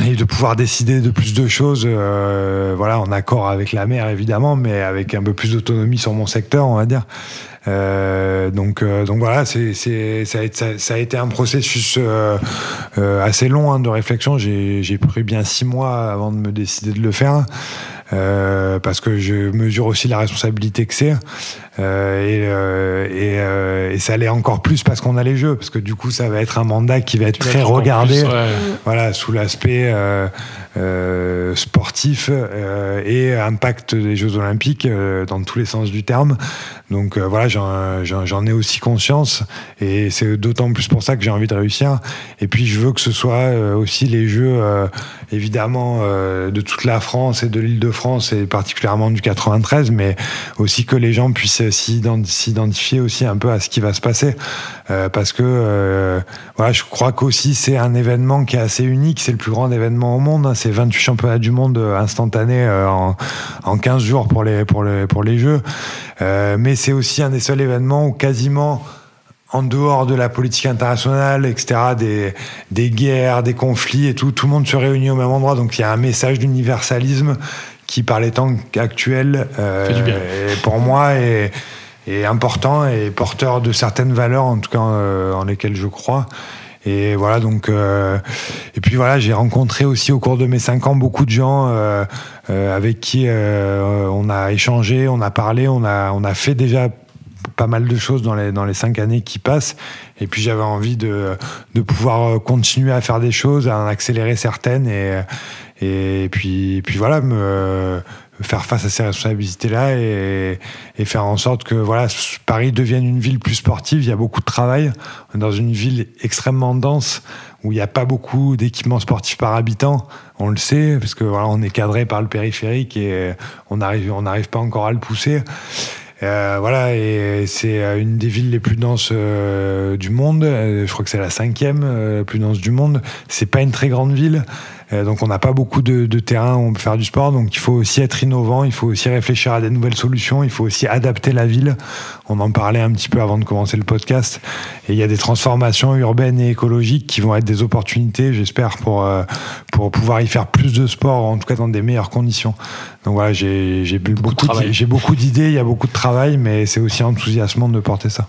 et de pouvoir décider de plus de choses, euh, voilà, en accord avec la mère évidemment, mais avec un peu plus d'autonomie sur mon secteur, on va dire. Euh, donc, euh, donc voilà, ça, a été, un processus assez long hein, de réflexion. J'ai, j'ai pris bien six mois avant de me décider de le faire. Parce que je mesure aussi la responsabilité que c'est. Euh, et, euh, et, euh, et, ça l'est encore plus parce qu'on a les jeux, parce que du coup, ça va être un mandat qui va être très regardé, voilà, sous l'aspect euh, euh, sportif et impact des Jeux Olympiques dans tous les sens du terme. Donc voilà, j'en ai aussi conscience, et c'est d'autant plus pour ça que j'ai envie de réussir. Et puis, je veux que ce soit aussi les Jeux, évidemment, de toute la France et de l'île de France, et particulièrement du 93, mais aussi que les gens puissent s'identifier aussi un peu à ce qui va se passer. Euh, parce que euh, voilà, je crois qu'aussi c'est un événement qui est assez unique, c'est le plus grand événement au monde, hein. c'est 28 championnats du monde euh, instantanés en, en 15 jours pour les, pour les, pour les Jeux. mais c'est aussi un des seuls événements où quasiment en dehors de la politique internationale, etc., des, des guerres, des conflits et tout, tout le monde se réunit au même endroit. Donc il y a un message d'universalisme qui, par les temps actuels, euh, pour moi, est, est, important et porteur de certaines valeurs, en tout cas euh, en lesquelles je crois. Et voilà, donc, euh, et puis voilà, j'ai rencontré aussi au cours de mes cinq ans beaucoup de gens euh, euh avec qui on a échangé, on a parlé, on a, on a fait déjà pas mal de choses dans les, dans les cinq années qui passent. Et puis j'avais envie de, de pouvoir continuer à faire des choses, à en accélérer certaines et, et puis, puis voilà, me faire face à ces responsabilités-là et, et, faire en sorte que voilà, Paris devienne une ville plus sportive. Il y a beaucoup de travail. Dans une ville extrêmement dense où il n'y a pas beaucoup d'équipements sportifs par habitant. On le sait parce que voilà, on est cadré par le périphérique et on n'arrive on n'arrive pas encore à le pousser. Euh, voilà, et c'est euh, une des villes les plus denses euh, du monde. Euh, je crois que c'est la cinquième plus dense du monde. C'est pas une très grande ville. Euh, donc on n'a pas beaucoup de, de, terrain où on peut faire du sport, donc il faut aussi être innovant, il faut aussi réfléchir à des nouvelles solutions, il faut aussi adapter la ville. On en parlait un petit peu avant de commencer le podcast. Et il y a des transformations urbaines et écologiques qui vont être des opportunités, j'espère, pour, euh, pour pouvoir y faire plus de sport, en tout cas dans des meilleures conditions. Donc voilà, j'ai beaucoup d'idées, il y a beaucoup de travail, mais c'est aussi enthousiasmant de porter ça.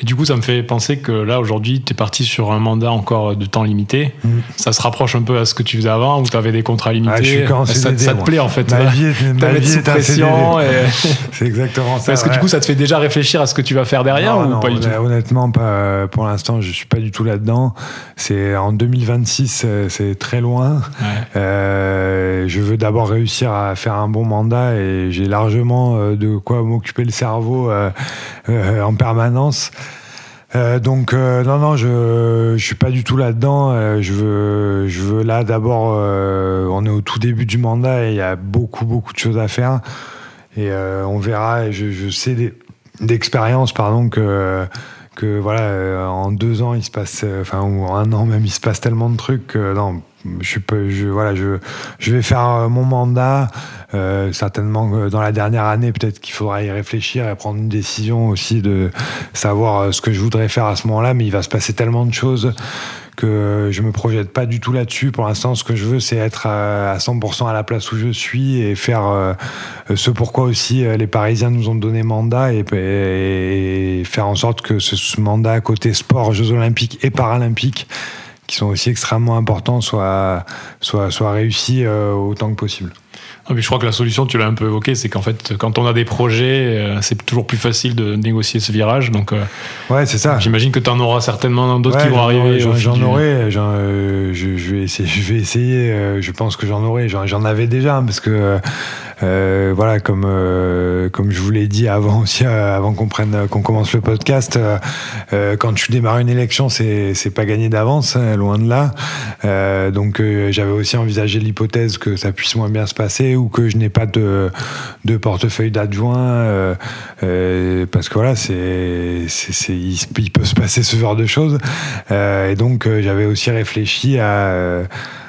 Et du coup, ça me fait penser que là, aujourd'hui, tu es parti sur un mandat encore de temps limité. Mm. Ça se rapproche un peu à ce que tu faisais avant, où tu avais des contrats limités. Ah, je ça, ça, te plaît, en fait. Ma vie est, ma vie est pression. Et... C'est exactement ça. Est-ce que du coup, ça te fait déjà réfléchir à ce que tu vas faire derrière non, ou non, pas du tout Honnêtement, pas, pour l'instant, je suis pas du tout là-dedans. C'est en 2026, c'est très loin. Ouais. Euh, je veux d'abord réussir à faire un bon mandat et j'ai largement euh, de quoi m'occuper le cerveau euh, euh en permanence. Euh, donc euh, non non je je suis pas du tout là-dedans. Euh, je veux je veux là d'abord on est au tout début du mandat et il y a beaucoup beaucoup de choses à faire et on verra. Je, je sais d'expérience pardon que que voilà en deux ans il se passe enfin ou en un an même il se passe tellement de trucs que non je vais faire mon mandat euh, certainement dans la dernière année, peut-être qu'il faudra y réfléchir et prendre une décision aussi de savoir euh, ce que je voudrais faire à ce moment-là. Mais il va se passer tellement de choses que je me projette pas du tout là-dessus. Pour l'instant, ce que je veux, c'est être à 100% à la place où je suis et faire euh, ce pourquoi aussi les Parisiens nous ont donné mandat et faire en sorte que ce mandat côté sport, Jeux Olympiques et Paralympiques, qui sont aussi extrêmement importants, soit, soit, soit réussi autant que possible. Ah, je crois que la solution, tu l'as un peu évoqué, c'est qu'en fait, quand on a des projets, euh, c'est toujours plus facile de négocier ce virage. Donc, euh, ouais, c'est ça. J'imagine que tu en auras certainement d'autres qui vont arriver. J'en aurai. Euh, je, je, vais essayer, je vais essayer. je pense que j'en aurai. J'en avais déjà, hein, parce que voilà, comme comme je vous l'ai dit avant aussi, avant qu'on prenne, qu'on commence le podcast, quand tu démarres une élection, c'est c'est pas gagné d'avance, hein, loin de là. donc j'avais aussi envisagé l'hypothèse que ça puisse moins bien se passer ou que je n'ai pas de de portefeuille d'adjoint parce que voilà, c'est il, peut se passer ce genre de choses. et donc j'avais aussi réfléchi à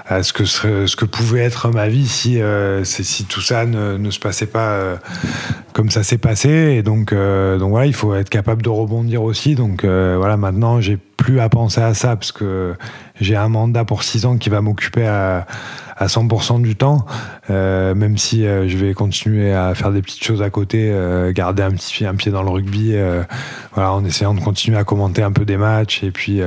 à ce que, ce que pouvait être ma vie si, euh, si tout ça ne, se passait pas euh, comme ça s'est passé. Et donc, euh, donc voilà, il faut être capable de rebondir aussi. Donc voilà, maintenant, j'ai plus à penser à ça parce que j'ai un mandat pour six ans qui va m'occuper à, à 100% du temps, même si je vais continuer à faire des petites choses à côté, garder un petit un pied dans le rugby, voilà, en essayant de continuer à commenter un peu des matchs et puis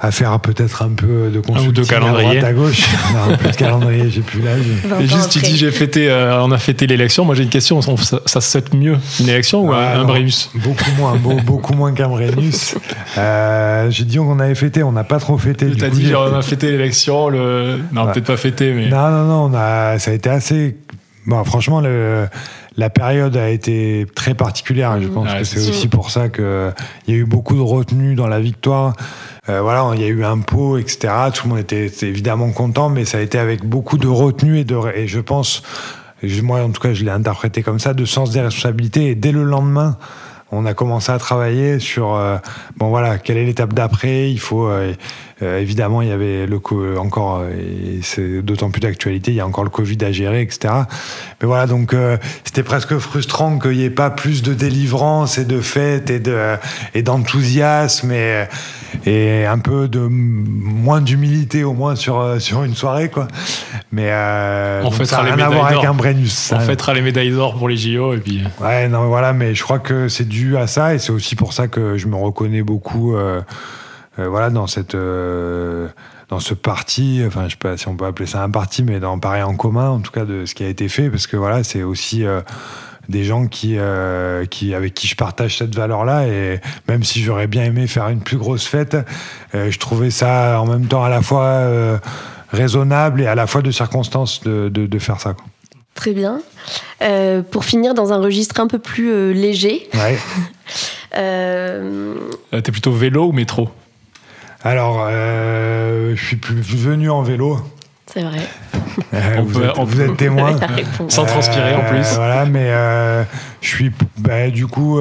à faire peut-être un peu de un ou de calendrier à, gauche. un peu de calendrier, j'ai plus l'âge. Et juste, tu dis, j'ai fêté, euh, on a fêté l'élection. Moi, j'ai une question. Ça, ça se fait mieux une élection ou un, Brennus? Beaucoup moins, beaucoup moins qu'un Brennus. Euh, j'ai dit qu'on avait fêté, on n'a pas trop fêté. Tu as dit, on a fêté l'élection. Le... Non, peut-être pas fêté, mais. Non, non, non. On a, ça a été assez. Bon, franchement, le la période a été très particulière. Je pense que c'est aussi pour ça qu'il y a eu beaucoup de retenue dans la victoire. Euh, voilà, il y a eu un pot, etc. Tout le monde était, évidemment content, mais ça a été avec beaucoup de retenue et, de, je pense, moi en tout cas je l'ai interprété comme ça, de sens des responsabilités. Et dès le lendemain, on a commencé à travailler sur euh, bon voilà quelle est l'étape d'après il faut euh, euh, évidemment il y avait le encore et c'est d'autant plus d'actualité il y a encore le Covid à gérer etc mais voilà donc c'était presque frustrant qu'il n'y ait pas plus de délivrance et de fête et de et d'enthousiasme et, et un peu de moins d'humilité au moins sur sur une soirée quoi. Mais on ça n'a rien à voir avec un Brennus on fêtera les médailles d'or pour les JO et puis ouais non voilà mais je crois que c'est dû à ça et c'est aussi pour ça que je me reconnais beaucoup euh, euh, voilà, dans, cette, euh, dans ce parti, enfin je sais pas si on peut appeler ça un parti, mais dans Paris en commun en tout cas de ce qui a été fait, parce que voilà, c'est aussi des gens qui, qui, avec qui je partage cette valeur-là. Et même si j'aurais bien aimé faire une plus grosse fête, je trouvais ça en même temps à la fois raisonnable et à la fois de circonstance de, de, de faire ça. Quoi. Très bien. Euh, pour finir dans un registre un peu plus euh, léger. Ouais. euh... T'es plutôt vélo ou métro? Alors, je suis plus venu en vélo. C'est vrai. vous, êtes, témoin. Sans transpirer en plus. Voilà, mais je suis. Bah, du coup,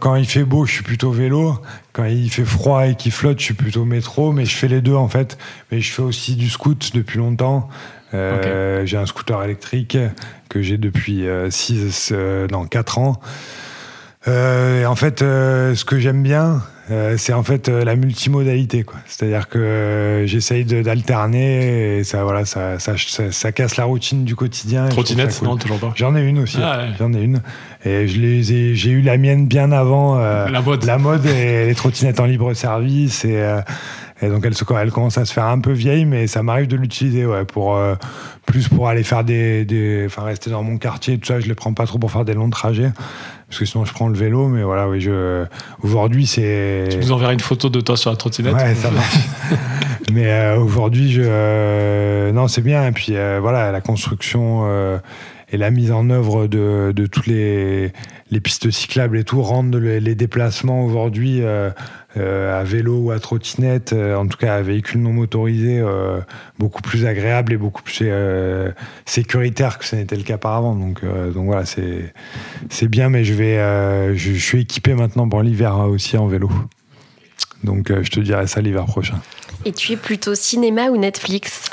quand il fait beau, je suis plutôt vélo. Quand il fait froid et qu'il flotte, je suis plutôt métro. Mais je fais les deux en fait. Mais je fais aussi du scoot depuis longtemps. Euh, j'ai un scooter électrique que j'ai depuis 6, euh, dans 4 ans. Euh, en fait, ce que j'aime bien, c'est en fait la multimodalité. C'est-à-dire que j'essaye d'alterner et ça, voilà, ça, ça, ça, casse la routine du quotidien. Trottinette, non, toujours pas. J'en ai une aussi. Ah, J'en ai une. Et j'ai eu la mienne bien avant la mode. La mode et les trottinettes en libre service. Et, et donc elle, elle commence à se faire un peu vieille, mais ça m'arrive de l'utiliser, ouais, pour euh, plus pour aller faire des, des, enfin rester dans mon quartier, tout ça. Je les prends pas trop pour faire des longs trajets, parce que sinon je prends le vélo. Mais voilà, oui, je aujourd'hui c'est. Tu nous enverras une photo de toi sur la trottinette. Ouais, ça marche. mais euh, aujourd'hui, je, euh, non, c'est bien. Et puis voilà, la construction et la mise en œuvre de, de toutes les, les pistes cyclables et tout rendent les, déplacements aujourd'hui euh, euh, à vélo ou à trottinette, euh, en tout cas à véhicule non motorisé, beaucoup plus agréables et beaucoup plus sécuritaires que ce n'était le cas auparavant. Donc, donc voilà, c'est bien, mais je vais, je, je, suis équipé maintenant pour l'hiver aussi en vélo. Donc je te dirai ça l'hiver prochain. Et tu es plutôt cinéma ou Netflix?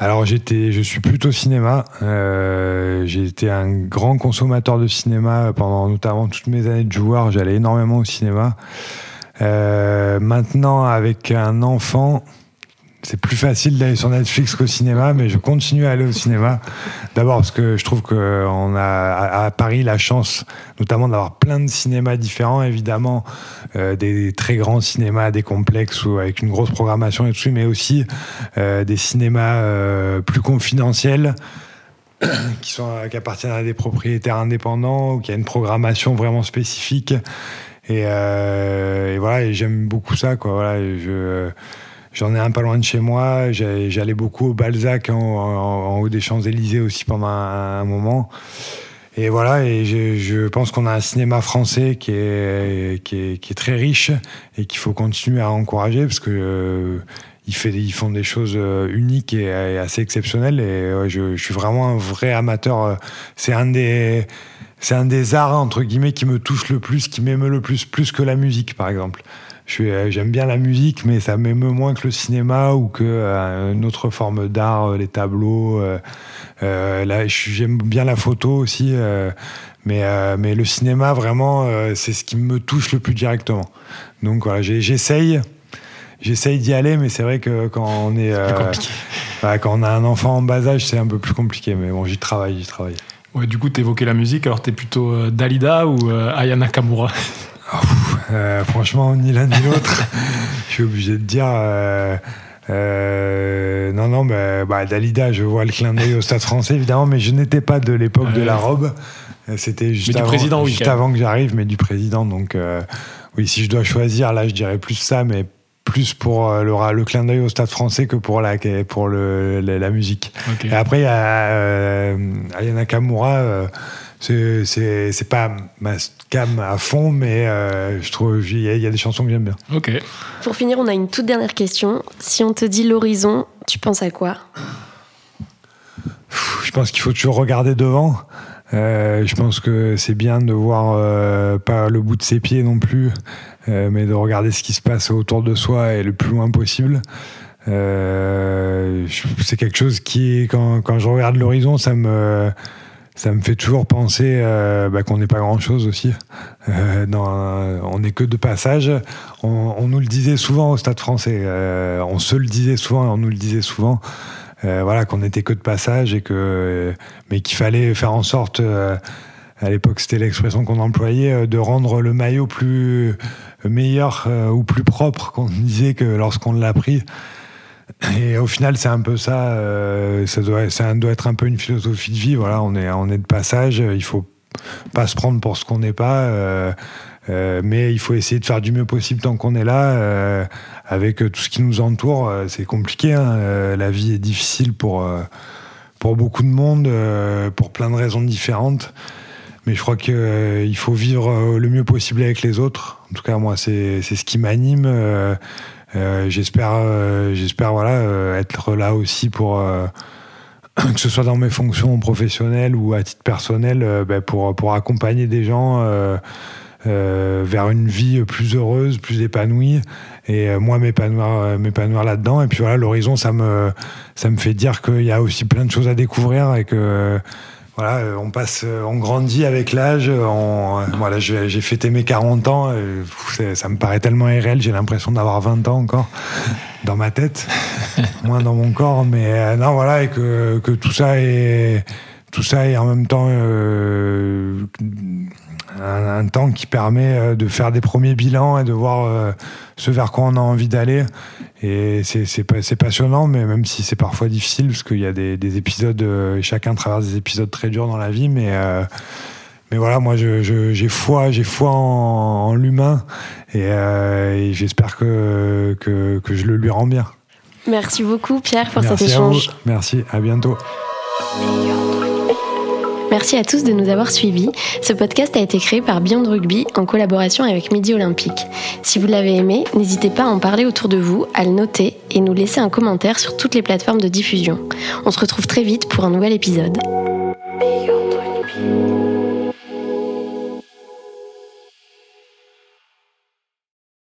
Alors j'étais, je suis plutôt cinéma. Euh, j'ai été un grand consommateur de cinéma pendant notamment toutes mes années de joueur. J'allais énormément au cinéma. Euh, maintenant, avec un enfant, c'est plus facile d'aller sur Netflix qu'au cinéma, mais je continue à aller au cinéma. D'abord parce que je trouve qu'on a à Paris la chance, notamment d'avoir plein de cinémas différents, évidemment, euh, des très grands cinémas, des complexes ou avec une grosse programmation et tout, mais aussi euh, des cinémas euh, plus confidentiels qui, sont, qui appartiennent à des propriétaires indépendants ou qui a une programmation vraiment spécifique. Et, voilà, j'aime beaucoup ça. Voilà, j'en ai un pas loin de chez moi. J'allais beaucoup au Balzac en, haut des Champs-Élysées aussi pendant un, moment. Et voilà, et je, pense qu'on a un cinéma français qui est, qui est, très riche et qu'il faut continuer à encourager parce que fait, ils, font des choses uniques et, assez exceptionnelles. Et je, je, suis vraiment un vrai amateur. C'est un des c'est un des arts entre guillemets qui me touche le plus, qui m'émeut le plus, plus que la musique par exemple. Euh, j'aime bien la musique, mais ça m'émeut moins que le cinéma ou que euh, une autre forme d'art, euh, les tableaux. là, j'aime bien la photo aussi, mais mais le cinéma vraiment, c'est ce qui me touche le plus directement. Donc voilà, j'essaye. J'essaye d'y aller, mais c'est vrai que quand on est, quand on a un enfant en bas âge, c'est un peu plus compliqué. Mais bon, j'y travaille, j'y travaille. Ouais, du coup, tu évoquais la musique, alors tu es plutôt euh, Dalida ou euh, Ayana Kamura euh, Franchement, ni l'un ni l'autre. Je suis obligé de dire. non, non, bah, bah, Dalida, je vois le clin d'œil au stade français, évidemment, mais je n'étais pas de l'époque de la robe. C'était juste, avant, président, juste avant que j'arrive, mais du président. Donc, oui, si je dois choisir, là, je dirais plus ça, mais plus pour euh, le, le clin d'œil au stade français que pour la, pour le, la, musique. Et après, il y a euh, Ayana Kamura. Euh, c'est pas ma cam à fond, mais je trouve il y, a des chansons que j'aime bien. Ok. Pour finir, on a une toute dernière question. Si on te dit l'horizon, tu penses à quoi? Je pense qu'il faut toujours regarder devant. je pense que c'est bien de voir pas le bout de ses pieds non plus. Euh, mais de regarder ce qui se passe autour de soi et le plus loin possible. Euh, c'est quelque chose qui, quand, quand je regarde l'horizon, ça me, ça me fait toujours penser euh, bah, qu'on n'est pas grand-chose aussi. on n'est que de passage. On, nous le disait souvent au Stade français. on se le disait souvent et on nous le disait souvent. voilà, qu'on n'était que de passage et que, mais qu'il fallait faire en sorte à l'époque c'était l'expression qu'on employait, de rendre le maillot plus meilleur euh, ou plus propre qu'on disait que lorsqu'on l'a pris. Et au final, c'est un peu ça. Euh, ça, doit, être un peu une philosophie de vie. Voilà, on est, de passage. Il faut pas se prendre pour ce qu'on n'est pas. Euh, mais il faut essayer de faire du mieux possible tant qu'on est là, avec tout ce qui nous entoure. c'est compliqué. Hein. la vie est difficile pour, pour beaucoup de monde, pour plein de raisons différentes. Mais je crois qu'il euh, faut vivre euh, le mieux possible avec les autres. En tout cas, moi, c'est ce qui m'anime. Euh, j'espère, j'espère voilà, être là aussi pour que ce soit dans mes fonctions professionnelles ou à titre personnel, ben, pour, pour accompagner des gens vers une vie plus heureuse, plus épanouie, et moi m'épanouir, m'épanouir là-dedans. Et puis voilà, l'horizon, ça me, ça me fait dire qu'il y a aussi plein de choses à découvrir et que voilà, euh, on passe, euh, on grandit avec l'âge. Euh, voilà, j'ai fêté mes 40 ans. ça me paraît tellement irréel. J'ai l'impression d'avoir 20 ans encore dans ma tête, moins dans mon corps. Mais non, voilà, et que, que, tout ça est, tout ça est en même temps un, temps qui permet de faire des premiers bilans et de voir ce vers quoi on a envie d'aller. Et c'est passionnant, mais même si c'est parfois difficile, parce qu'il y a des, épisodes, euh, chacun traverse des épisodes très durs dans la vie, mais, euh, mais voilà, moi j'ai foi, j'ai foi en, l'humain, euh, et, j'espère que, que, que, je le lui rends bien. Merci beaucoup Pierre pour cet échange. Merci, à bientôt. Merci à tous de nous avoir suivis. Ce podcast a été créé par Beyond Rugby en collaboration avec Midi Olympique. Si vous l'avez aimé, n'hésitez pas à en parler autour de vous, à le noter et nous laisser un commentaire sur toutes les plateformes de diffusion. On se retrouve très vite pour un nouvel épisode.